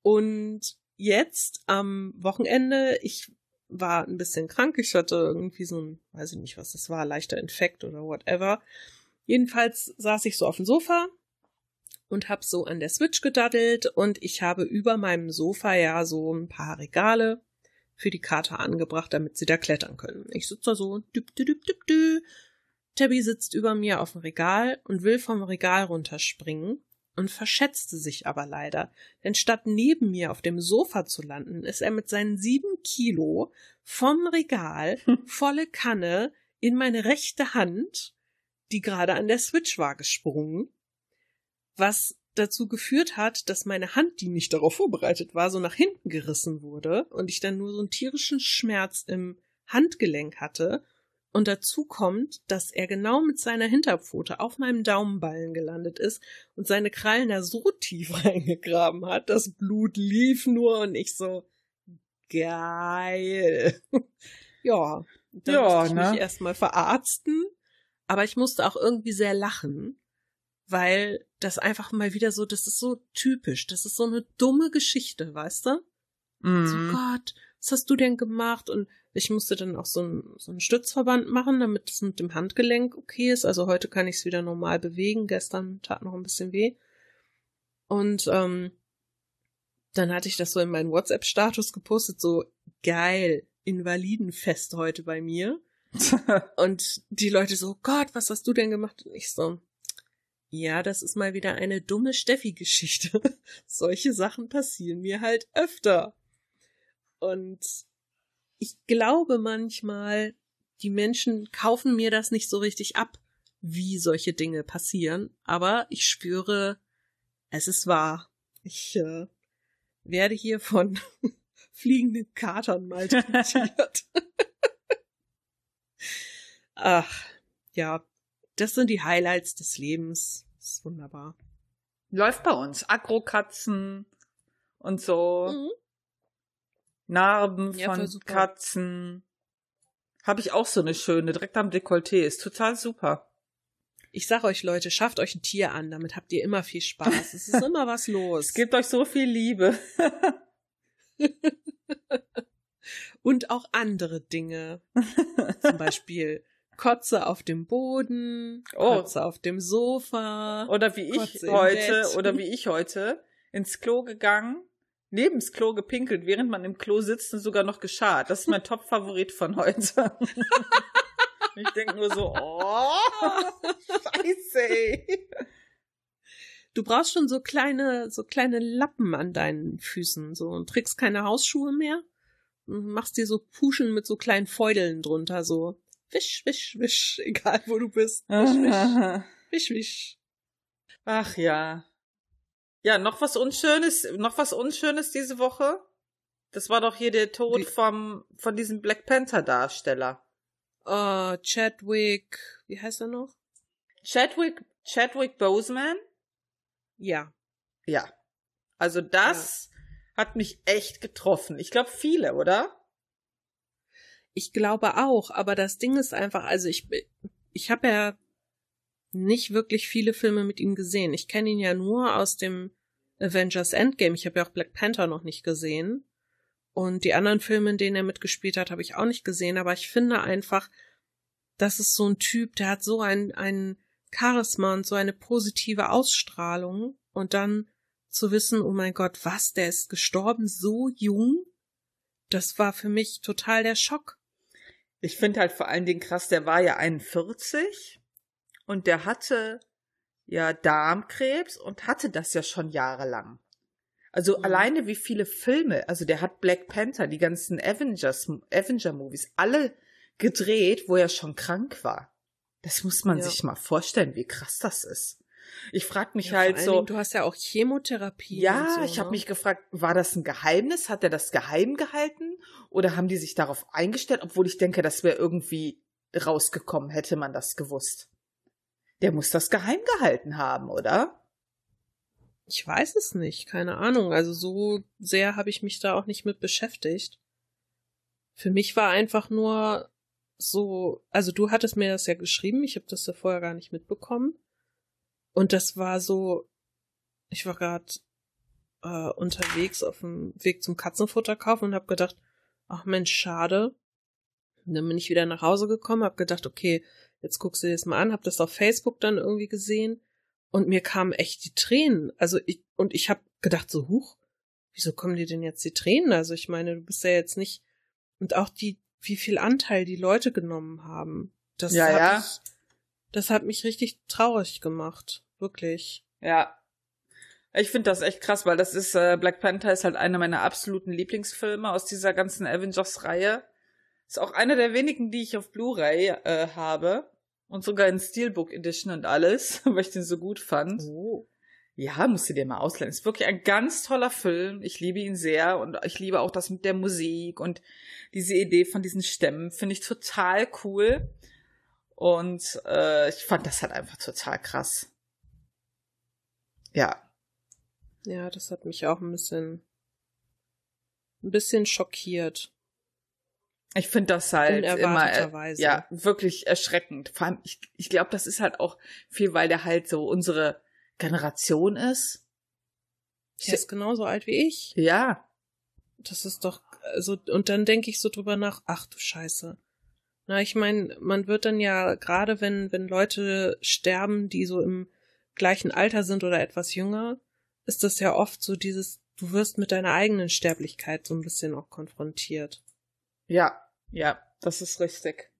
Und jetzt am Wochenende, ich war ein bisschen krank, ich hatte irgendwie so ein, weiß ich nicht, was das war, leichter Infekt oder whatever. Jedenfalls saß ich so auf dem Sofa und hab so an der Switch gedaddelt und ich habe über meinem Sofa ja so ein paar Regale für die Kater angebracht, damit sie da klettern können. Ich sitze da so, düp, düp, düp, düp. Tabby sitzt über mir auf dem Regal und will vom Regal runterspringen und verschätzte sich aber leider, denn statt neben mir auf dem Sofa zu landen, ist er mit seinen sieben Kilo vom Regal volle Kanne in meine rechte Hand, die gerade an der Switch war, gesprungen, was dazu geführt hat, dass meine Hand, die nicht darauf vorbereitet war, so nach hinten gerissen wurde und ich dann nur so einen tierischen Schmerz im Handgelenk hatte. Und dazu kommt, dass er genau mit seiner Hinterpfote auf meinem Daumenballen gelandet ist und seine Krallen da so tief reingegraben hat, das Blut lief nur und ich so, geil. ja, dann Ja, musste ich mich ne? erstmal verarzten, aber ich musste auch irgendwie sehr lachen, weil das einfach mal wieder so, das ist so typisch, das ist so eine dumme Geschichte, weißt du? So, Mhm. Gott, was hast du denn gemacht? Und ich musste dann auch so einen, so einen Stützverband machen, damit es mit dem Handgelenk okay ist. Also heute kann ich es wieder normal bewegen. Gestern tat noch ein bisschen weh. Und ähm, dann hatte ich das so in meinen WhatsApp-Status gepostet, so geil, Invalidenfest heute bei mir. Und die Leute so, Gott, was hast du denn gemacht? Und ich so, ja, das ist mal wieder eine dumme Steffi-Geschichte. Solche Sachen passieren mir halt öfter. Und ich glaube manchmal, die Menschen kaufen mir das nicht so richtig ab, wie solche Dinge passieren. Aber ich spüre, es ist wahr. Ich äh, werde hier von fliegenden Katern malträtiert. Ach, ja, das sind die Highlights des Lebens. Das ist wunderbar. Läuft bei uns. Agrokatzen und so. Mhm. Narben Ja, von. Katzen. Habe ich auch so eine schöne, direkt am Dekolleté. Ist total super. Ich sag euch, Leute, schafft euch ein Tier an, damit habt ihr immer viel Spaß. Es ist immer was los. Es gibt euch so viel Liebe. Und auch andere Dinge. Zum Beispiel Kotze auf dem Boden, Oh. Kotze auf dem Sofa. Oder wie ich Kotze heute, oder wie ich heute, ins Klo gegangen, neben das Klo gepinkelt, während man im Klo sitzt und sogar noch geschart. Das ist mein Top-Favorit von heute. ich denke nur so, oh, scheiße. ey. Du brauchst schon so kleine, so kleine Lappen an deinen Füßen, so und trägst keine Hausschuhe mehr. Und machst dir so Puschen mit so kleinen Feudeln drunter, so wisch, wisch, wisch, egal wo du bist. Wisch, wisch, wisch, wisch. Ach ja. Ja, noch was Unschönes, noch was Unschönes diese Woche? Das war doch hier der Tod Wie- vom, von diesem Black Panther Darsteller. Oh, Chadwick, wie heißt er noch? Chadwick, Chadwick Boseman? Ja. Ja. Also das hat mich echt getroffen. Ich glaube viele, oder? ich glaube auch, aber das Ding ist einfach, also ich, ich habe ja nicht wirklich viele Filme mit ihm gesehen. Ich kenne ihn ja nur aus dem Avengers Endgame. Ich habe ja auch Black Panther noch nicht gesehen. Und die anderen Filme, in denen er mitgespielt hat, habe ich auch nicht gesehen. Aber ich finde einfach, das ist so ein Typ, der hat so ein, ein Charisma und so eine positive Ausstrahlung. Und dann zu wissen, oh mein Gott, was, der ist gestorben so jung. Das war für mich total der Schock. Ich finde halt vor allen Dingen krass, der war ja 41 und der hatte ja Darmkrebs und hatte das ja schon jahrelang. Also mhm. alleine wie viele Filme, also der hat Black Panther, die ganzen Avengers, Avenger Movies, alle gedreht, wo er schon krank war. Das muss man ja. sich mal vorstellen, wie krass das ist. Ich frage mich ja, halt so. Dingen, du hast ja auch Chemotherapie. Ja, so, ich habe ne? mich gefragt, war das ein Geheimnis? Hat er das geheim gehalten? Oder haben die sich darauf eingestellt? Obwohl ich denke, das wäre irgendwie rausgekommen, hätte man das gewusst. Der muss das geheim gehalten haben, oder? Ich weiß es nicht, keine Ahnung. Also so sehr habe ich mich da auch nicht mit beschäftigt. Für mich war einfach nur so, also du hattest mir das ja geschrieben, ich habe das ja vorher gar nicht mitbekommen. Und das war so, ich war gerade äh, unterwegs auf dem Weg zum Katzenfutterkauf und habe gedacht, ach Mensch, schade. Und dann bin ich wieder nach Hause gekommen, habe gedacht, okay, jetzt guckst du dir das mal an, habe das auf Facebook dann irgendwie gesehen und mir kamen echt die Tränen. Also ich und ich habe gedacht so, huch, wieso kommen dir denn jetzt die Tränen? Also ich meine, du bist ja jetzt nicht und auch die wie viel Anteil die Leute genommen haben. Das ja, hat ja. Mich, das hat mich richtig traurig gemacht, wirklich. Ja. Ich finde das echt krass, weil das ist äh, Black Panther ist halt einer meiner absoluten Lieblingsfilme aus dieser ganzen Avengers Reihe. Ist auch einer der wenigen, die ich auf Blu-ray äh, habe und sogar in Steelbook Edition und alles, weil ich den so gut fand. Oh. Ja, musst du dir mal ausleihen. Ist wirklich ein ganz toller Film. Ich liebe ihn sehr und ich liebe auch das mit der Musik und diese Idee von diesen Stämmen finde ich total cool. Und äh, ich fand das halt einfach total krass. Ja. Ja, das hat mich auch ein bisschen ein bisschen schockiert. Ich finde das halt immer äh, ja wirklich erschreckend. Vor allem, ich, ich glaube, das ist halt auch viel, weil der halt so unsere Generation ist. Der ist genauso alt wie ich. Ja. Das ist doch, also, und dann denke ich so drüber nach, ach du Scheiße. Na, ich meine, man wird dann ja, gerade wenn, wenn Leute sterben, die so im gleichen Alter sind oder etwas jünger, ist das ja oft so dieses, du wirst mit deiner eigenen Sterblichkeit so ein bisschen auch konfrontiert. Ja, ja, das ist richtig.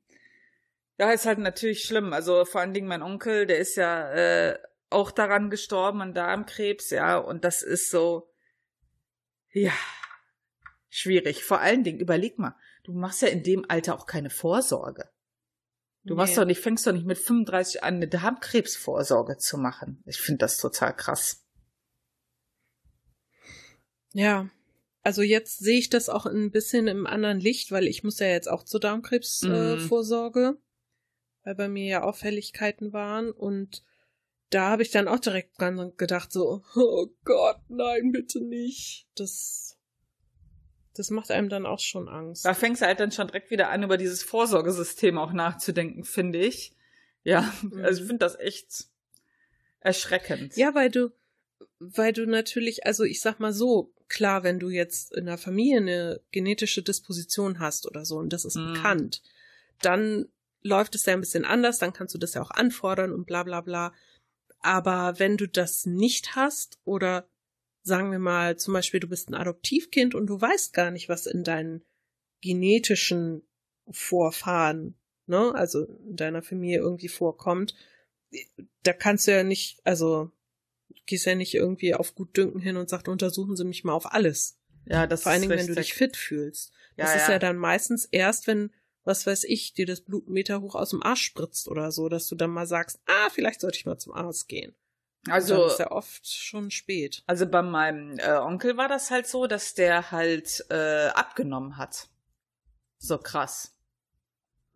Ja, ist halt natürlich schlimm. Also vor allen Dingen mein Onkel, der ist ja äh, auch daran gestorben an Darmkrebs, ja, und das ist so, ja, schwierig. Vor allen Dingen, überleg mal, du machst ja in dem Alter auch keine Vorsorge. Du nee. machst doch nicht, fängst doch nicht mit 35 an, eine Darmkrebsvorsorge zu machen. Ich finde das total krass. Ja, also jetzt sehe ich das auch ein bisschen im anderen Licht, weil ich muss ja jetzt auch zur Darmkrebsvorsorge, mhm. äh, weil bei mir ja Auffälligkeiten waren und da habe ich dann auch direkt dran gedacht, so, oh Gott, nein, bitte nicht. Das, das macht einem dann auch schon Angst. Da fängst du halt dann schon direkt wieder an, über dieses Vorsorgesystem auch nachzudenken, finde ich. Ja, mhm. also ich finde das echt erschreckend. Ja, weil du, weil du natürlich, also ich sag mal so, klar, wenn du jetzt in der Familie eine genetische Disposition hast oder so und das ist mhm. bekannt, dann läuft es ja ein bisschen anders, dann kannst du das ja auch anfordern und bla bla bla. Aber wenn du das nicht hast oder sagen wir mal zum Beispiel, du bist ein Adoptivkind und du weißt gar nicht, was in deinen genetischen Vorfahren, ne, also in deiner Familie irgendwie vorkommt, da kannst du ja nicht, also gehst ja nicht irgendwie auf gut Dünken hin und sagst, untersuchen Sie mich mal auf alles. Ja, das Vor allen Dingen, wenn du dich fit fühlst. Das ja, ist ja. ja dann meistens erst, wenn was weiß ich, dir das Blutmeter hoch aus dem Arsch spritzt oder so, dass du dann mal sagst, ah, vielleicht sollte ich mal zum Arzt gehen. Also ist ja oft schon spät. Also bei meinem äh, Onkel war das halt so, dass der halt äh, abgenommen hat. So krass.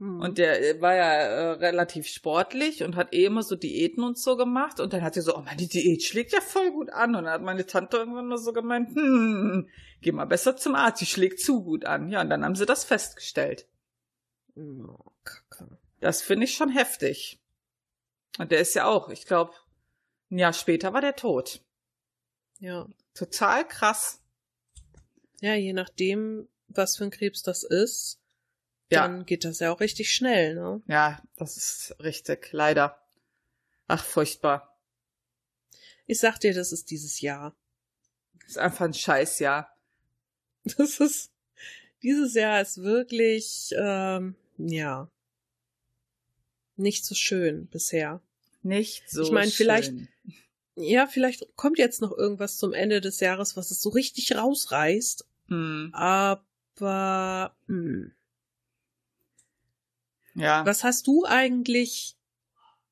Hm. Und der äh, war ja äh, relativ sportlich und hat eh immer so Diäten und so gemacht. Und dann hat er so, oh, meine Diät schlägt ja voll gut an. Und dann hat meine Tante irgendwann mal so gemeint, hm, geh mal besser zum Arzt, die schlägt zu gut an. Ja, und dann haben sie das festgestellt. Oh. Das finde ich schon heftig. Und der ist ja auch, ich glaube, ein Jahr später war der tot. Ja. Total krass. Ja, je nachdem, was für ein Krebs das ist, Ja. dann geht das ja auch richtig schnell, ne? Ja, das ist richtig, leider. Ach, furchtbar. Ich sag dir, das ist dieses Jahr. Das ist einfach ein Scheißjahr. Das ist, dieses Jahr ist wirklich, ähm, ja, nicht so schön bisher. Nicht so Ich meine, vielleicht-. Ja, vielleicht kommt jetzt noch irgendwas zum Ende des Jahres, was es so richtig rausreißt, Hm, aber, hm. Ja. Was hast du eigentlich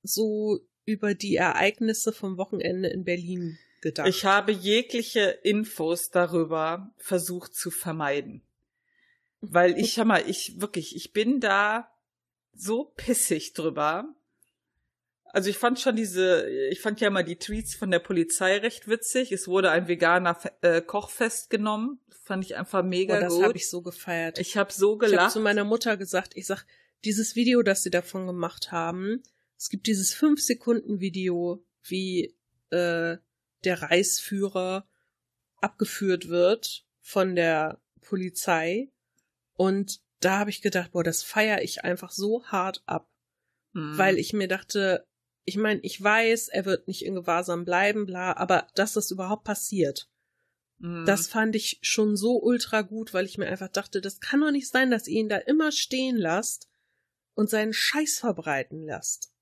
so über die Ereignisse vom Wochenende in Berlin gedacht? Ich habe jegliche Infos darüber versucht zu vermeiden. Weil ich, schau mal, ich wirklich, ich bin da so pissig drüber. Also ich fand schon diese, ich fand ja mal die Tweets von der Polizei recht witzig. Es wurde ein veganer äh, Koch festgenommen. Fand ich einfach mega oh, das gut. habe ich so gefeiert. ich habe so Ich habe gelacht. zu meiner Mutter gesagt, ich sag, dieses Video, das sie davon gemacht haben, es gibt dieses 5-Sekunden-Video, wie äh, der Reichsführer abgeführt wird von der Polizei. Und da habe ich gedacht, boah, das feiere ich einfach so hart ab, Hm. weil ich mir dachte, ich meine, ich weiß, er wird nicht in Gewahrsam bleiben, bla, aber dass das überhaupt passiert, Hm. das fand ich schon so ultra gut, weil ich mir einfach dachte, das kann doch nicht sein, dass ihr ihn da immer stehen lasst und seinen Scheiß verbreiten lasst.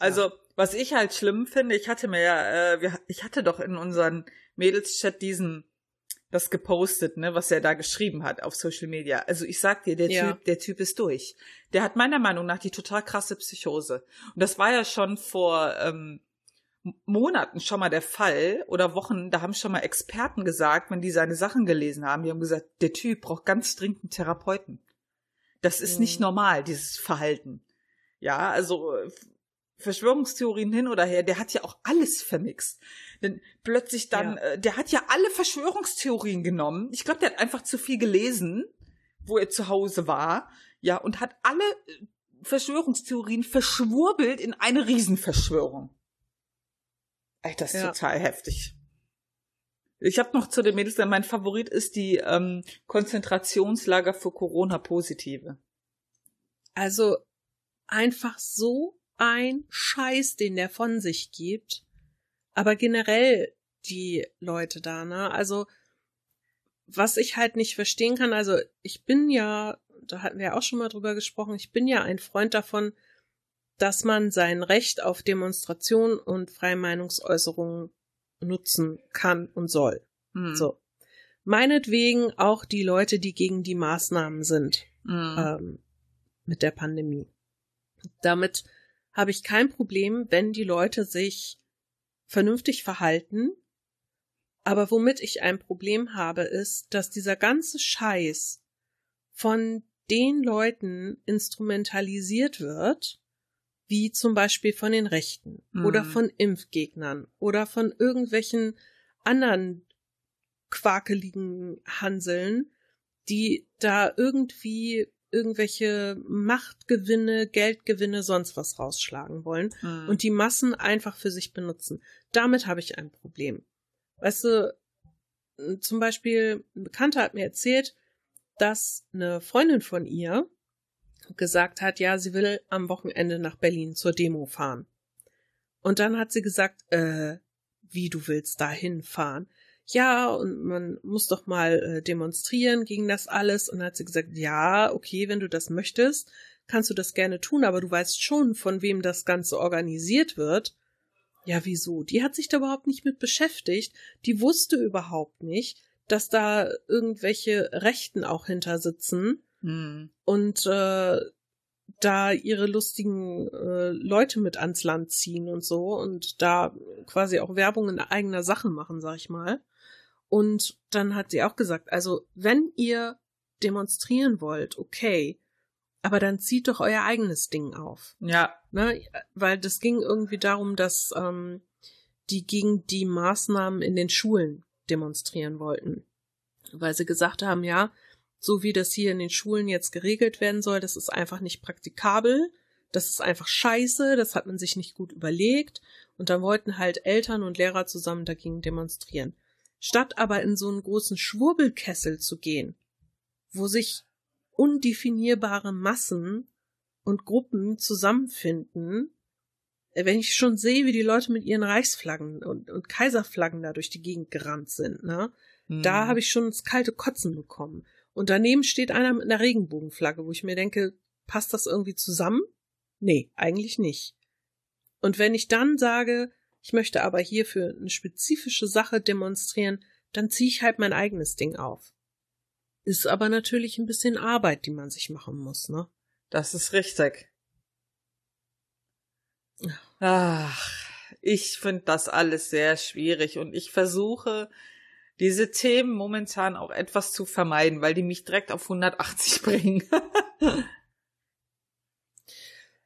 Also, was ich halt schlimm finde, ich hatte mir ja, äh, wir, ich hatte doch in unseren Mädels-Chat diesen, das gepostet, ne, was er da geschrieben hat auf Social Media. Also ich sag dir, der Ja. Typ, der Typ ist durch. Der hat meiner Meinung nach die total krasse Psychose. Und das war ja schon vor ähm, Monaten schon mal der Fall oder Wochen, da haben schon mal Experten gesagt, wenn die seine Sachen gelesen haben, die haben gesagt, der Typ braucht ganz dringend einen Therapeuten. Das ist Mhm. nicht normal, dieses Verhalten. Ja, also äh, Verschwörungstheorien hin oder her, der hat ja auch alles vermixt. Denn plötzlich dann, Ja. äh, der hat ja alle Verschwörungstheorien genommen. Ich glaube, der hat einfach zu viel gelesen, wo er zu Hause war, ja, und hat alle äh, Verschwörungstheorien verschwurbelt in eine Riesenverschwörung. Ey, das ist Ja. total heftig. Ich habe noch zu den Mädels, mein Favorit ist die ähm, Konzentrationslager für Corona-Positive. Also einfach so ein Scheiß, den der von sich gibt. Aber generell die Leute da, ne? Also was ich halt nicht verstehen kann, also ich bin ja, da hatten wir ja auch schon mal drüber gesprochen, ich bin ja ein Freund davon, dass man sein Recht auf Demonstration und freie Meinungsäußerung nutzen kann und soll. Hm. So. Meinetwegen auch die Leute, die gegen die Maßnahmen sind Hm. ähm, mit der Pandemie. Damit habe ich kein Problem, wenn die Leute sich vernünftig verhalten. Aber womit ich ein Problem habe, ist, dass dieser ganze Scheiß von den Leuten instrumentalisiert wird, wie zum Beispiel von den Rechten Mhm. oder von Impfgegnern oder von irgendwelchen anderen quakeligen Hanseln, die da irgendwie irgendwelche Machtgewinne, Geldgewinne, sonst was rausschlagen wollen Hm. und die Massen einfach für sich benutzen. Damit habe ich ein Problem. Weißt du, zum Beispiel, ein Bekannter hat mir erzählt, dass eine Freundin von ihr gesagt hat, ja, sie will am Wochenende nach Berlin zur Demo fahren. Und dann hat sie gesagt, äh, wie du willst dahin fahren? Ja, und man muss doch mal äh, demonstrieren gegen das alles. Und dann hat sie gesagt, ja, okay, wenn du das möchtest, kannst du das gerne tun, aber du weißt schon, von wem das Ganze organisiert wird. Ja, wieso? Die hat sich da überhaupt nicht mit beschäftigt. Die wusste überhaupt nicht, dass da irgendwelche Rechten auch hinter sitzen Hm. und äh, da ihre lustigen äh, Leute mit ans Land ziehen und so und da quasi auch Werbung in eigener Sache machen, sag ich mal. Und dann hat sie auch gesagt, also wenn ihr demonstrieren wollt, okay, aber dann zieht doch euer eigenes Ding auf. Ja. Ne? Weil das ging irgendwie darum, dass ähm, die gegen die Maßnahmen in den Schulen demonstrieren wollten. Weil sie gesagt haben, ja, so wie das hier in den Schulen jetzt geregelt werden soll, das ist einfach nicht praktikabel. Das ist einfach scheiße, das hat man sich nicht gut überlegt. Und dann wollten halt Eltern und Lehrer zusammen dagegen demonstrieren. Statt aber in so einen großen Schwurbelkessel zu gehen, wo sich undefinierbare Massen und Gruppen zusammenfinden, wenn ich schon sehe, wie die Leute mit ihren Reichsflaggen und, und Kaiserflaggen da durch die Gegend gerannt sind, ne? Mhm. Da habe ich schon das kalte Kotzen bekommen. Und daneben steht einer mit einer Regenbogenflagge, wo ich mir denke, passt das irgendwie zusammen? Nee, eigentlich nicht. Und wenn ich dann sage, ich möchte aber hier für eine spezifische Sache demonstrieren, dann ziehe ich halt mein eigenes Ding auf. Ist aber natürlich ein bisschen Arbeit, die man sich machen muss, ne? Das ist richtig. Ach, ich finde das alles sehr schwierig und ich versuche, diese Themen momentan auch etwas zu vermeiden, weil die mich direkt auf 180 bringen.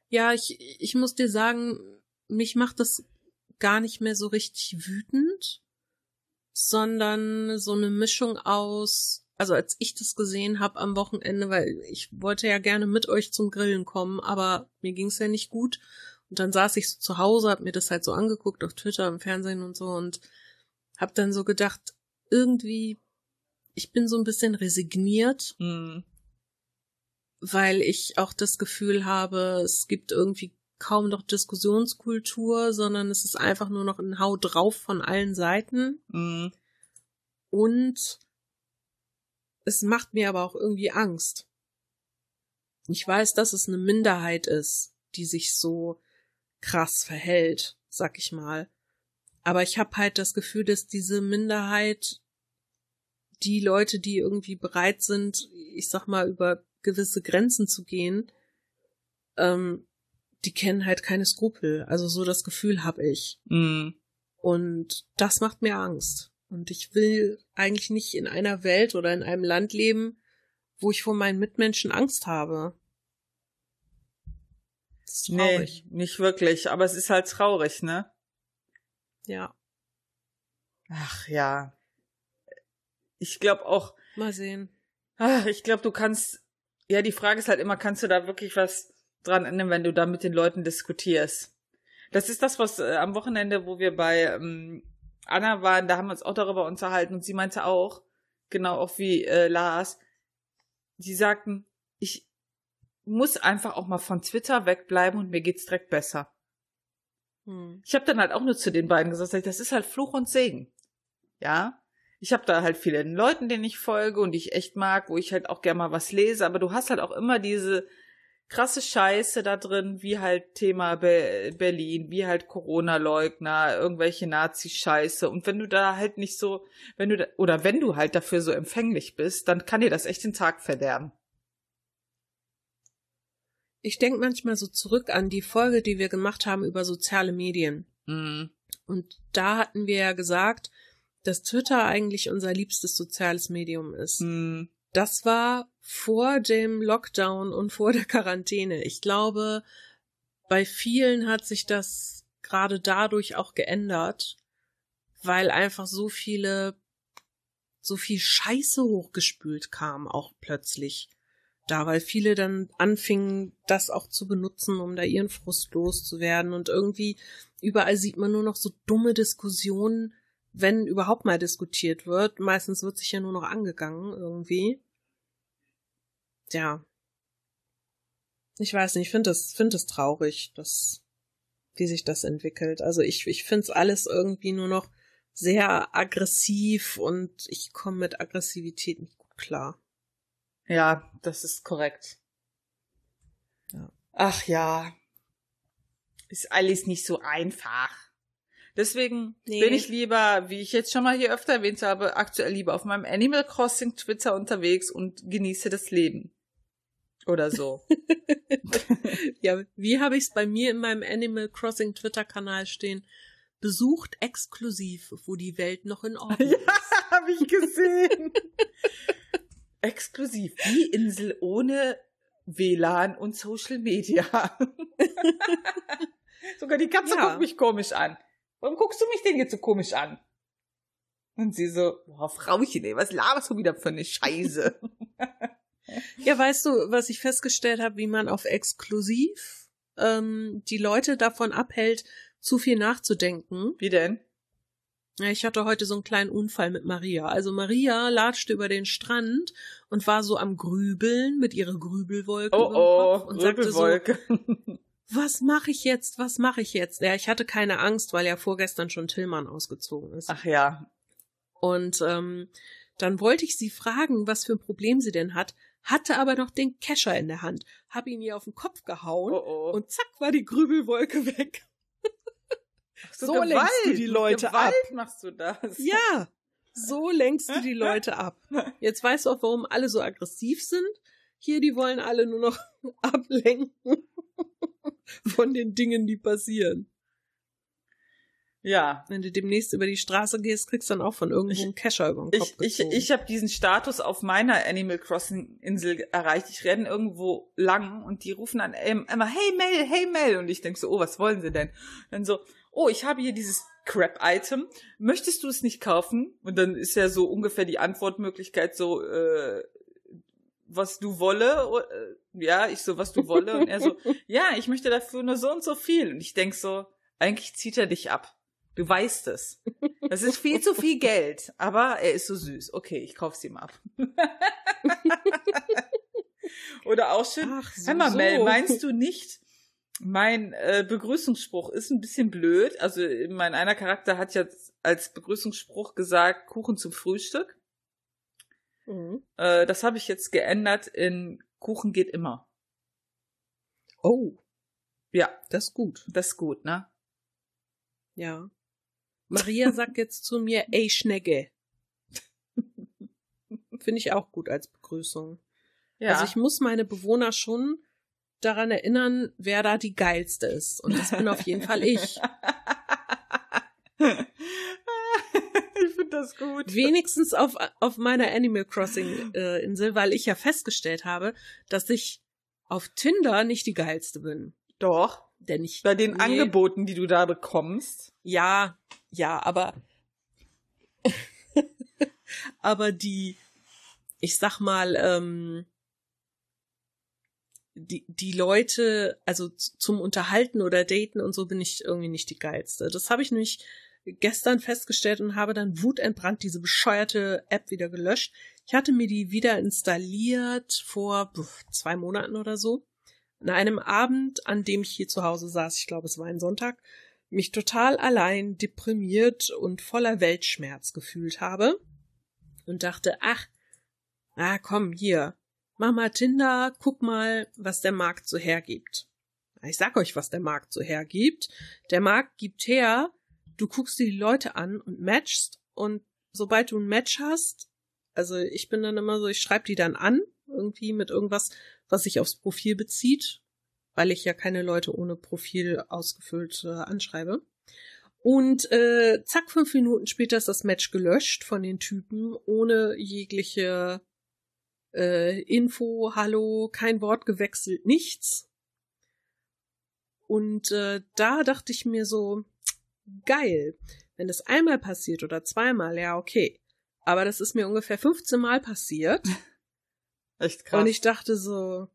ja, ich, ich muss dir sagen, mich macht das gar nicht mehr so richtig wütend, sondern so eine Mischung aus, also als ich das gesehen habe am Wochenende, weil ich wollte ja gerne mit euch zum Grillen kommen, aber mir ging's ja nicht gut. Und dann saß ich so zu Hause, hab mir das halt so angeguckt auf Twitter, im Fernsehen und so und hab dann so gedacht, irgendwie, ich bin so ein bisschen resigniert, mhm. weil ich auch das Gefühl habe, es gibt irgendwie kaum noch Diskussionskultur, sondern es ist einfach nur noch ein Hau drauf von allen Seiten. Mhm. Und es macht mir aber auch irgendwie Angst. Ich weiß, dass es eine Minderheit ist, die sich so krass verhält, sag ich mal. Aber ich habe halt das Gefühl, dass diese Minderheit die Leute, die irgendwie bereit sind, ich sag mal, über gewisse Grenzen zu gehen, ähm, die kennen halt keine Skrupel. Also so das Gefühl habe ich. Mm. Und das macht mir Angst. Und ich will eigentlich nicht in einer Welt oder in einem Land leben, wo ich vor meinen Mitmenschen Angst habe. Das ist traurig. Nee, nicht wirklich, aber es ist halt traurig, ne? Ja. Ach ja. Ich glaube auch. Mal sehen. Ach, ich glaube, du kannst. Ja, die Frage ist halt immer, kannst du da wirklich was dran ändern, wenn du da mit den Leuten diskutierst. Das ist das, was äh, am Wochenende, wo wir bei ähm, Anna waren, da haben wir uns auch darüber unterhalten und sie meinte auch, genau auch wie äh, Lars, sie sagten, ich muss einfach auch mal von Twitter wegbleiben und mir geht's direkt besser. Hm. Ich habe dann halt auch nur zu den beiden gesagt, das ist halt Fluch und Segen. Ja, ich habe da halt viele Leuten, denen ich folge und die ich echt mag, wo ich halt auch gerne mal was lese, aber du hast halt auch immer diese krasse Scheiße da drin, wie halt Thema Be Berlin, wie halt Corona-Leugner, irgendwelche Nazi-Scheiße. Und wenn du da halt nicht so, wenn du da, oder wenn du halt dafür so empfänglich bist, dann kann dir das echt den Tag verderben. Ich denke manchmal so zurück an die Folge, die wir gemacht haben über soziale Medien. Mhm. Und da hatten wir ja gesagt, dass Twitter eigentlich unser liebstes soziales Medium ist. Mhm. Das war vor dem Lockdown und vor der Quarantäne. Ich glaube, bei vielen hat sich das gerade dadurch auch geändert, weil einfach so viele, so viel Scheiße hochgespült kam, auch plötzlich. Da, weil viele dann anfingen, das auch zu benutzen, um da ihren Frust loszuwerden. Und irgendwie überall sieht man nur noch so dumme Diskussionen, wenn überhaupt mal diskutiert wird. Meistens wird sich ja nur noch angegangen irgendwie ja. Ich weiß nicht, ich finde das, finde es traurig, dass, wie sich das entwickelt. Also ich, ich finde es alles irgendwie nur noch sehr aggressiv und ich komme mit Aggressivität nicht gut klar. Ja, das ist korrekt. Ja. Ach ja. Ist alles nicht so einfach. Deswegen nee. bin ich lieber, wie ich jetzt schon mal hier öfter erwähnt habe, aktuell lieber auf meinem Animal Crossing Twitter unterwegs und genieße das Leben. Oder so. ja, wie habe ich es bei mir in meinem Animal Crossing Twitter-Kanal stehen? Besucht exklusiv, wo die Welt noch in Ordnung ist. Ja, habe ich gesehen. exklusiv. Die Insel ohne WLAN und Social Media. Sogar die Katze ja. guckt mich komisch an. Warum guckst du mich denn jetzt so komisch an? Und sie so, boah, Frauchen, ey, was laberst du wieder für eine Scheiße? Ja, weißt du, was ich festgestellt habe, wie man auf exklusiv ähm, die Leute davon abhält, zu viel nachzudenken. Wie denn? Ja, ich hatte heute so einen kleinen Unfall mit Maria. Also Maria latschte über den Strand und war so am Grübeln mit ihrer Grübelwolke Oh oh, und sagte so, was mache ich jetzt, was mache ich jetzt? Ja, ich hatte keine Angst, weil ja vorgestern schon Tillmann ausgezogen ist. Ach ja. Und ähm, dann wollte ich sie fragen, was für ein Problem sie denn hat, hatte aber noch den Kescher in der Hand, hab ihn ihr auf den Kopf gehauen Oh oh. und zack war die Grübelwolke weg. Ach so lenkst du die Leute Gewalt ab. machst du das. Ja, so lenkst du die Leute ab. Jetzt weißt du auch, warum alle so aggressiv sind. Hier, die wollen alle nur noch ablenken von den Dingen, die passieren. Ja. Wenn du demnächst über die Straße gehst, kriegst du dann auch von irgendwo einen Kescher über den Kopf Ich, ich, gezogen. ich habe diesen Status auf meiner Animal Crossing Insel erreicht. Ich renne irgendwo lang und die rufen dann immer, hey Mel, hey Mel. Und ich denk so, oh, was wollen sie denn? Dann so, oh, ich habe hier dieses Crap-Item. Möchtest du es nicht kaufen? Und dann ist ja so ungefähr die Antwortmöglichkeit so, äh, was du wolle. Äh, Ja, ich so, was du wolle. Und er so, ja, ich möchte dafür nur so und so viel. Und ich denk so, eigentlich zieht er dich ab. Du weißt es. Das ist viel zu viel Geld, aber er ist so süß. Okay, ich kauf's ihm ab. Oder auch schön. Ach, so, Hör mal. Mel, meinst du nicht, mein äh, Begrüßungsspruch ist ein bisschen blöd? Also mein einer Charakter hat jetzt als Begrüßungsspruch gesagt, Kuchen zum Frühstück. Mhm. Äh, das habe ich jetzt geändert in Kuchen geht immer. Oh, Ja, das ist gut. das ist gut, ne? Ja. Maria sagt jetzt zu mir, ey Schnecke. Finde ich auch gut als Begrüßung. Ja. Also ich muss meine Bewohner schon daran erinnern, wer da die geilste ist. Und das bin auf jeden Fall ich. ich finde das gut. Wenigstens auf, auf meiner Animal Crossing äh, Insel, weil ich ja festgestellt habe, dass ich auf Tinder nicht die geilste bin. Doch. Denn ich. Bei den nee, Angeboten, die du da bekommst. Ja, ja, aber. aber die, ich sag mal, ähm, die, die Leute, also zum Unterhalten oder Daten und so bin ich irgendwie nicht die geilste. Das habe ich nämlich gestern festgestellt und habe dann wutentbrannt diese bescheuerte App wieder gelöscht. Ich hatte mir die wieder installiert vor zwei Monaten oder so. An einem Abend, an dem ich hier zu Hause saß, ich glaube, es war ein Sonntag, mich total allein, deprimiert und voller Weltschmerz gefühlt habe und dachte, ach, ah, komm, hier, mach mal Tinder, guck mal, was der Markt so hergibt. Ich sag euch, was der Markt so hergibt. Der Markt gibt her, du guckst dir die Leute an und matchst und sobald du ein Match hast, also ich bin dann immer so, ich schreibe die dann an, irgendwie mit irgendwas, was sich aufs Profil bezieht, weil ich ja keine Leute ohne Profil ausgefüllt äh, anschreibe. Und äh, zack, fünf Minuten später ist das Match gelöscht von den Typen, ohne jegliche äh, Info, Hallo, kein Wort gewechselt, nichts. Und äh, da dachte ich mir so, geil, wenn das einmal passiert oder zweimal, ja, okay. Aber das ist mir ungefähr 15 Mal passiert. Echt krass. Und ich dachte so,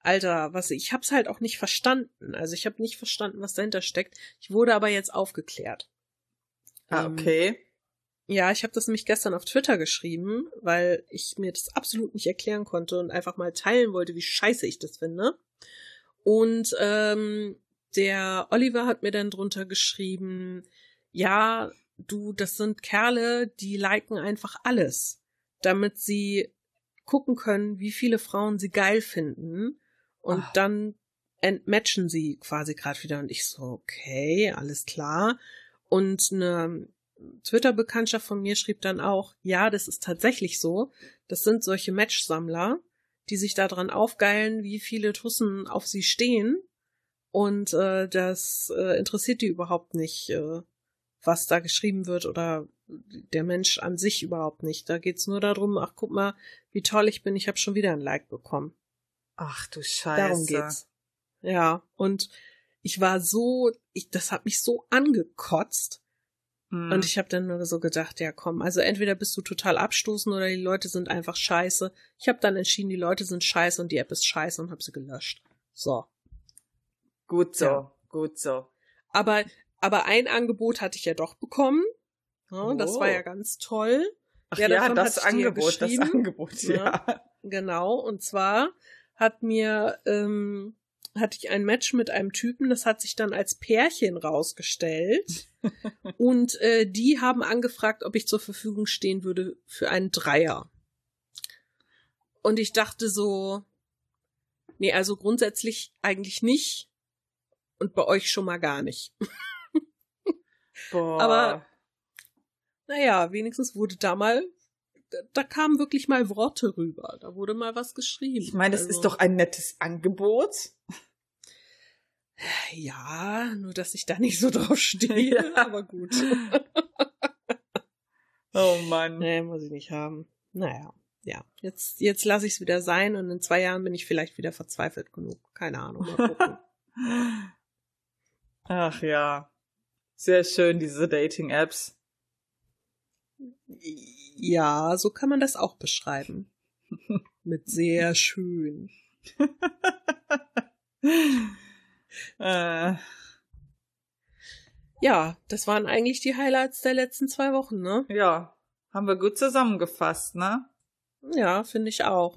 Alter, was ich hab's halt auch nicht verstanden. Also ich habe nicht verstanden, was dahinter steckt. Ich wurde aber jetzt aufgeklärt. ah, Ähm, okay. Ja, ich habe das nämlich gestern auf Twitter geschrieben, weil ich mir das absolut nicht erklären konnte und einfach mal teilen wollte, wie scheiße ich das finde. Und ähm, der Oliver hat mir dann drunter geschrieben, ja, du, das sind Kerle, die liken einfach alles, damit sie gucken können, wie viele Frauen sie geil finden. Und Ach. dann entmatchen sie quasi gerade wieder. Und ich so, okay, alles klar. Und eine Twitter-Bekanntschaft von mir schrieb dann auch, ja, das ist tatsächlich so. Das sind solche Match-Sammler, die sich daran aufgeilen, wie viele Tussen auf sie stehen. Und äh, das äh, interessiert die überhaupt nicht, äh, was da geschrieben wird oder der Mensch an sich überhaupt nicht. Da geht's nur darum, ach guck mal, wie toll ich bin, ich habe schon wieder ein Like bekommen. Ach du Scheiße. Darum geht's. Ja, und ich war so, ich, das hat mich so angekotzt, Mhm. Und ich habe dann nur so gedacht, ja komm, also entweder bist du total abstoßend oder die Leute sind einfach scheiße. Ich habe dann entschieden, die Leute sind scheiße und die App ist scheiße und habe sie gelöscht. So. Gut so, ja. gut so. Aber, aber ein Angebot hatte ich ja doch bekommen. Ja, oh. Das war ja ganz toll. Ach ja, ja das Angebot, das Angebot, ja. ja. Genau, und zwar hat mir ähm, hatte ich ein Match mit einem Typen, das hat sich dann als Pärchen rausgestellt. und äh, die haben angefragt, ob ich zur Verfügung stehen würde für einen Dreier. Und ich dachte so, nee, also grundsätzlich eigentlich nicht. Und bei euch schon mal gar nicht. Boah. Aber naja, wenigstens wurde da mal da kamen wirklich mal Worte rüber. Da wurde mal was geschrieben. Ich meine, das also. ist doch ein nettes Angebot. Ja, nur dass ich da nicht so drauf stehe, ja. aber gut. oh Mann. Nee, muss ich nicht haben. Naja, ja. Jetzt, jetzt lasse ich es wieder sein und in zwei Jahren bin ich vielleicht wieder verzweifelt genug. Keine Ahnung. Ach ja. Sehr schön, diese Dating-Apps. Ja, so kann man das auch beschreiben. Mit sehr schön. äh. Ja, das waren eigentlich die Highlights der letzten zwei Wochen, ne? Ja, haben wir gut zusammengefasst, ne? Ja, finde ich auch.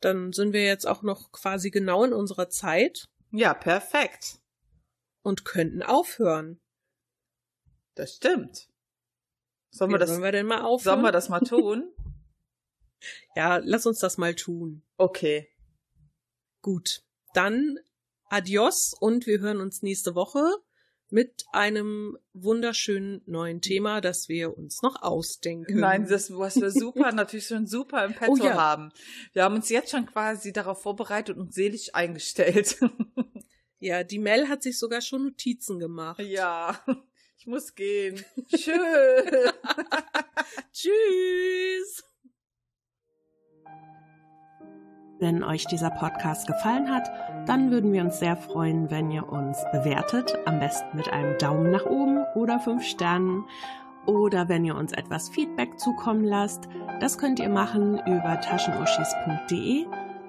Dann sind wir jetzt auch noch quasi genau in unserer Zeit. Ja, perfekt. Und könnten aufhören. Das stimmt. Sollen wir, das, sollen wir denn mal aufhören? Sollen wir das mal tun? ja, lass uns das mal tun. Okay. Gut. Dann adios und wir hören uns nächste Woche mit einem wunderschönen neuen Thema, das wir uns noch ausdenken. Nein, das, was wir super, natürlich schon super im Petto oh, ja. haben. Wir haben uns jetzt schon quasi darauf vorbereitet und selig eingestellt. Ja, die Mel hat sich sogar schon Notizen gemacht. Ja. Ich muss gehen. Tschüss. Tschüss. Wenn euch dieser Podcast gefallen hat, dann würden wir uns sehr freuen, wenn ihr uns bewertet, am besten mit einem Daumen nach oben oder fünf Sternen. Oder wenn ihr uns etwas Feedback zukommen lasst, das könnt ihr machen über taschenuschis.de